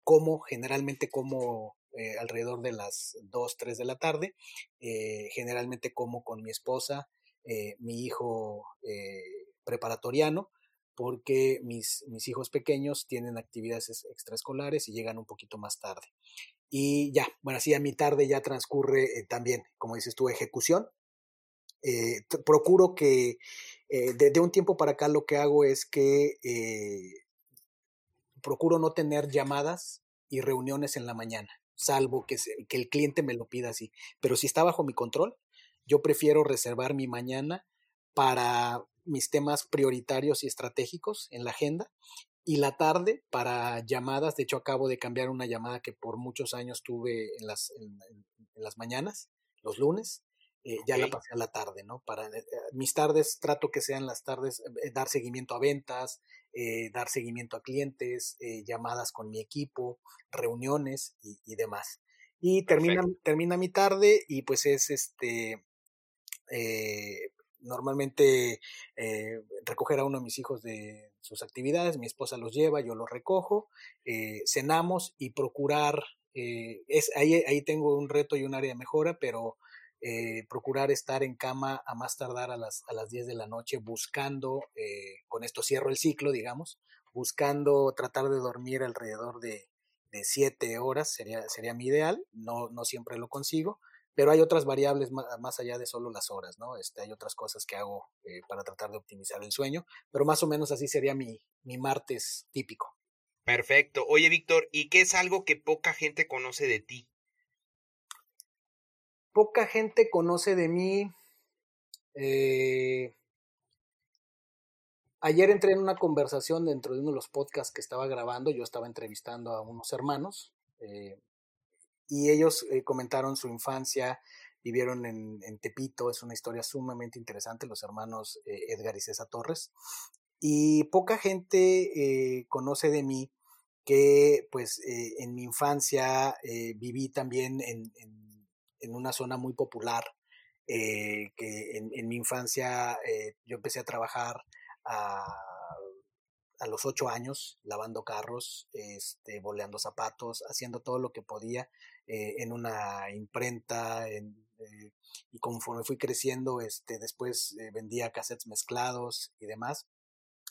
como generalmente como eh, alrededor de las 2, 3 de la tarde. Eh, generalmente como con mi esposa, eh, mi hijo eh, preparatoriano, porque mis, mis hijos pequeños tienen actividades ex- extraescolares y llegan un poquito más tarde. Y ya, bueno, así a mi tarde ya transcurre eh, también, como dices tú, ejecución. Eh, procuro que de, de un tiempo para acá lo que hago es que procuro no tener llamadas y reuniones en la mañana, salvo que, se- que el cliente me lo pida así. Pero si está bajo mi control, yo prefiero reservar mi mañana para mis temas prioritarios y estratégicos en la agenda y la tarde para llamadas. De hecho, acabo de cambiar una llamada que por muchos años tuve en las, en, las mañanas, los lunes. eh, ya la pasé a la tarde, ¿no? Para eh, mis tardes trato que sean las tardes, eh, dar seguimiento a ventas, eh, dar seguimiento a clientes, eh, llamadas con mi equipo, reuniones y, y demás. Y termina, termina mi tarde y pues es este, eh, normalmente eh, recoger a uno de mis hijos de sus actividades, mi esposa los lleva, yo los recojo, eh, cenamos y procurar, eh, es, ahí, ahí tengo un reto y un área de mejora, pero eh, procurar estar en cama a más tardar a las, a las 10 de la noche buscando, eh, con esto cierro el ciclo, digamos, buscando tratar de dormir alrededor de, de 7 horas, sería, sería mi ideal, no, no siempre lo consigo, pero hay otras variables ma- más, allá de solo las horas, ¿no? Este, hay otras cosas que hago eh, para tratar de optimizar el sueño, pero más o menos así sería mi, mi martes típico. Perfecto. Oye, Víctor, ¿y qué es algo que poca gente conoce de ti? Poca gente conoce de mí. eh, ayer entré en una conversación dentro de uno de los podcasts que estaba grabando, yo estaba entrevistando a unos hermanos eh, y ellos eh, comentaron su infancia, vivieron en, Tepito, es una historia sumamente interesante, los hermanos Edgar y César Torres. Y poca gente conoce de mí que pues en mi infancia viví también en, en, una zona muy popular, eh, que en, mi infancia eh, yo empecé a trabajar a, a, los ocho años lavando carros, este, boleando zapatos, haciendo todo lo que podía eh, en una imprenta en, y conforme fui creciendo, este, después vendía cassettes mezclados y demás.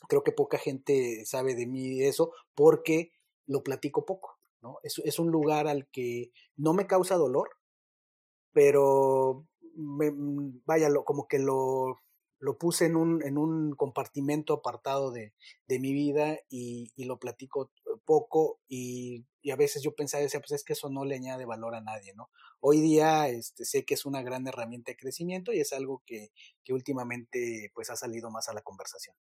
Creo que poca gente sabe de mí eso porque lo platico poco, ¿no? Es, es un lugar al que no me causa dolor, pero me, vaya, lo, como que lo, lo puse en un, en un compartimento apartado de, de mi vida y, y, lo platico poco y, y, a veces yo pensaba, decía, pues es que eso no le añade valor a nadie, ¿no? Hoy día este, sé que es una gran herramienta de crecimiento y es algo que, que últimamente pues ha salido más a la conversación.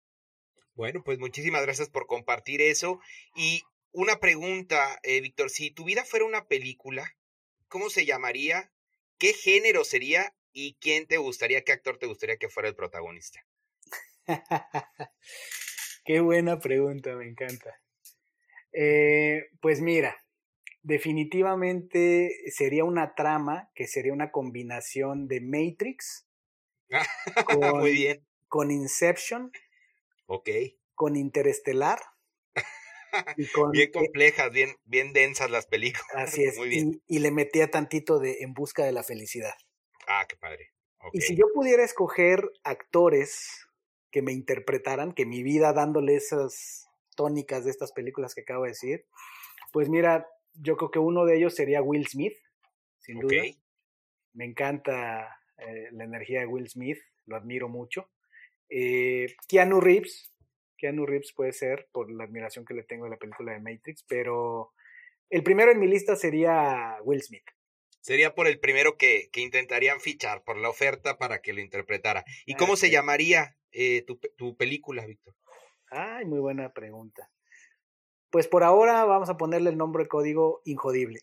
Bueno, pues muchísimas gracias por compartir eso. Y una pregunta, eh, Víctor, si tu vida fuera una película, ¿cómo se llamaría? ¿Qué género sería? ¿Y quién te gustaría, qué actor te gustaría que fuera el protagonista? qué buena pregunta, me encanta. Eh, pues mira, definitivamente sería una trama que sería una combinación de Matrix con, Muy bien. con Inception, ok, con Interestelar. Con, bien complejas, bien, bien densas las películas. Así es. Muy bien. Y, y, le metía tantito de En busca de la felicidad. Ah, qué padre. Okay. Y si yo pudiera escoger actores que me interpretaran, que mi vida dándole esas tónicas de estas películas que acabo de decir, pues mira, yo creo que uno de ellos sería Will Smith, sin duda. Okay. Me encanta eh, la energía de Will Smith, lo admiro mucho. Eh, Keanu Reeves, Keanu Reeves puede ser por la admiración que le tengo de la película de Matrix, pero el primero en mi lista sería Will Smith. Sería por el primero que, que intentarían fichar, por la oferta para que lo interpretara. ¿Y cómo se llamaría eh, tu, tu, película, Víctor? Ay, muy buena pregunta. Pues por ahora vamos a ponerle el nombre código Injodible.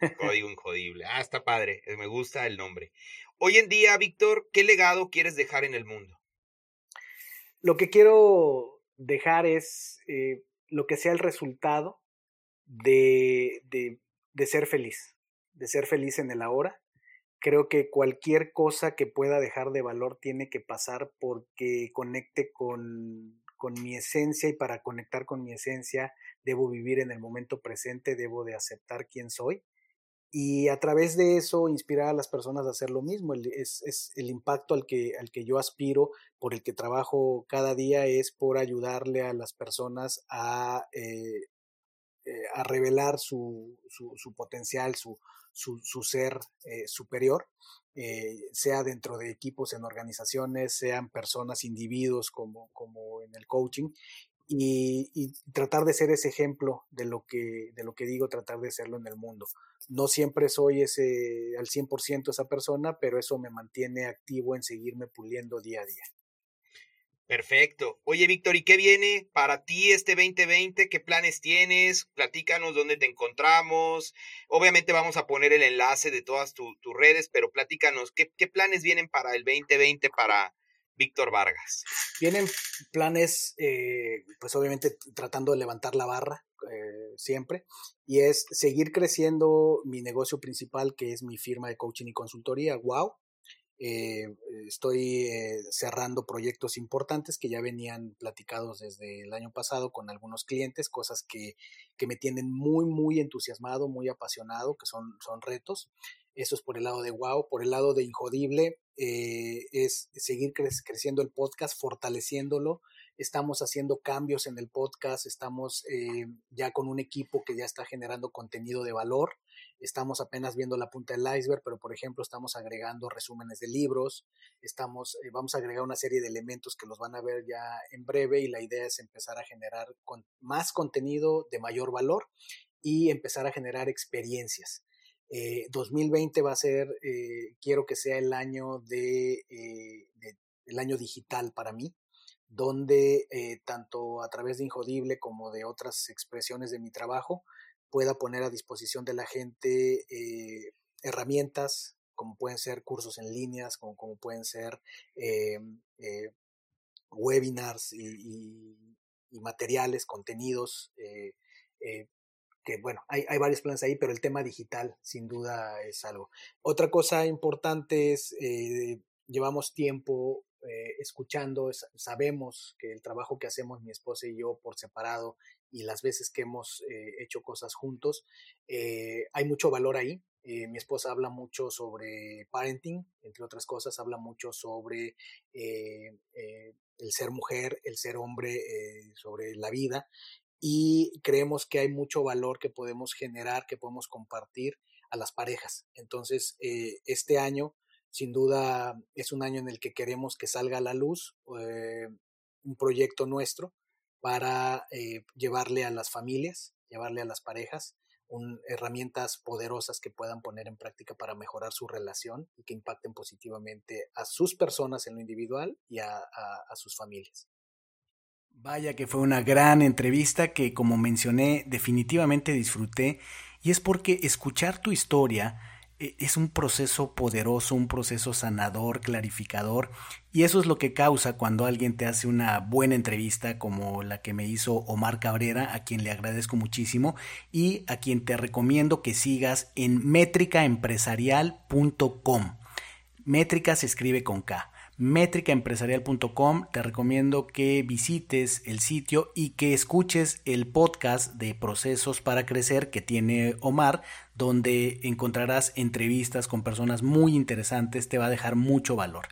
Código Injodible. Ah, está padre. Eh, me gusta el nombre. Hoy en día, Víctor, ¿qué legado quieres dejar en el mundo? Lo que quiero dejar es eh, lo que sea el resultado de, de, de ser feliz, de ser feliz en el ahora. Creo que cualquier cosa que pueda dejar de valor tiene que pasar porque conecte con, con mi esencia y para conectar con mi esencia debo vivir en el momento presente, debo de aceptar quién soy y a través de eso inspirar a las personas a hacer lo mismo. es, es, el impacto al que, al que yo aspiro, por el que trabajo cada día, es por ayudarle a las personas a, eh, eh, a revelar su, su, su potencial, su, su, su ser eh, superior, sea dentro de equipos en organizaciones, sean personas, individuos como, como en el coaching, y, tratar de ser ese ejemplo de lo que de lo que digo tratar de serlo en el mundo no siempre soy ese al 100% esa persona pero eso me mantiene activo en seguirme puliendo día a día Perfecto. Oye, Víctor, ¿y qué viene para ti este 2020? ¿Qué planes tienes? Platícanos dónde te encontramos. Obviamente vamos a poner el enlace de todas tus redes, pero platícanos, ¿qué, ¿qué planes vienen para el 2020 para, Víctor Vargas? Tienen planes, eh, pues obviamente tratando de levantar la barra eh, siempre, y es seguir creciendo mi negocio principal, que es mi firma de coaching y consultoría, Wow. Eh, estoy cerrando proyectos importantes que ya venían platicados desde el año pasado con algunos clientes, cosas que, que me tienen muy, muy entusiasmado, muy apasionado, que son, son retos. Eso es por el lado de Wow. Por el lado de Injodible eh, es seguir creciendo el podcast, fortaleciéndolo. Estamos haciendo cambios en el podcast, estamos eh, ya con un equipo que ya está generando contenido de valor. Estamos apenas viendo la punta del iceberg, pero por ejemplo estamos agregando resúmenes de libros, estamos, eh, vamos a agregar una serie de elementos que los van a ver ya en breve y la idea es empezar a generar con más contenido de mayor valor y empezar a generar experiencias. 2020 eh, va a ser, eh, quiero que sea el año de, eh, el año digital para mí, donde tanto a través de Injodible como de otras expresiones de mi trabajo pueda poner a disposición de la gente herramientas como pueden ser cursos en líneas, como pueden ser webinars y, materiales, contenidos que bueno, hay, hay, varios planes ahí, pero el tema digital sin duda es algo. Otra cosa importante es, eh, llevamos tiempo eh, escuchando, sabemos que el trabajo que hacemos mi esposa y yo por separado y las veces que hemos eh, hecho cosas juntos, hay mucho valor ahí. mi esposa habla mucho sobre parenting, entre otras cosas, habla mucho sobre el ser mujer, el ser hombre, sobre la vida y creemos que hay mucho valor que podemos generar, que podemos compartir a las parejas. Entonces, eh, este año, sin duda, es un año en el que queremos que salga a la luz eh, un proyecto nuestro para eh, llevarle a las familias, llevarle a las parejas herramientas poderosas que puedan poner en práctica para mejorar su relación y que impacten positivamente a sus personas en lo individual y a sus familias. Vaya que fue una gran entrevista que, como mencioné, definitivamente disfruté y es porque escuchar tu historia eh, es un proceso poderoso, un proceso sanador, clarificador, y eso es lo que causa cuando alguien te hace una buena entrevista como la que me hizo Omar Cabrera, a quien le agradezco muchísimo, y a quien te recomiendo que sigas en métricaempresarial.com. Métrica se escribe con K métricaempresarial.com. Te recomiendo que visites el sitio y que escuches el podcast de Procesos para Crecer que tiene Omar, donde encontrarás entrevistas con personas muy interesantes. Te va a dejar mucho valor.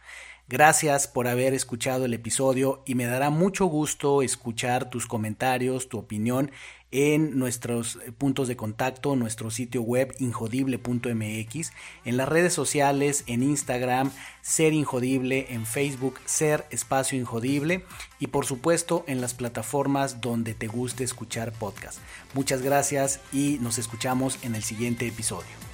Gracias por haber escuchado el episodio y me dará mucho gusto escuchar tus comentarios, tu opinión en nuestros eh, puntos de contacto, nuestro sitio web injodible.mx, en las redes sociales, en Instagram, Ser Injodible, en Facebook, Ser Espacio Injodible y por supuesto en las plataformas donde te guste escuchar podcast. Muchas gracias y nos escuchamos en el siguiente episodio.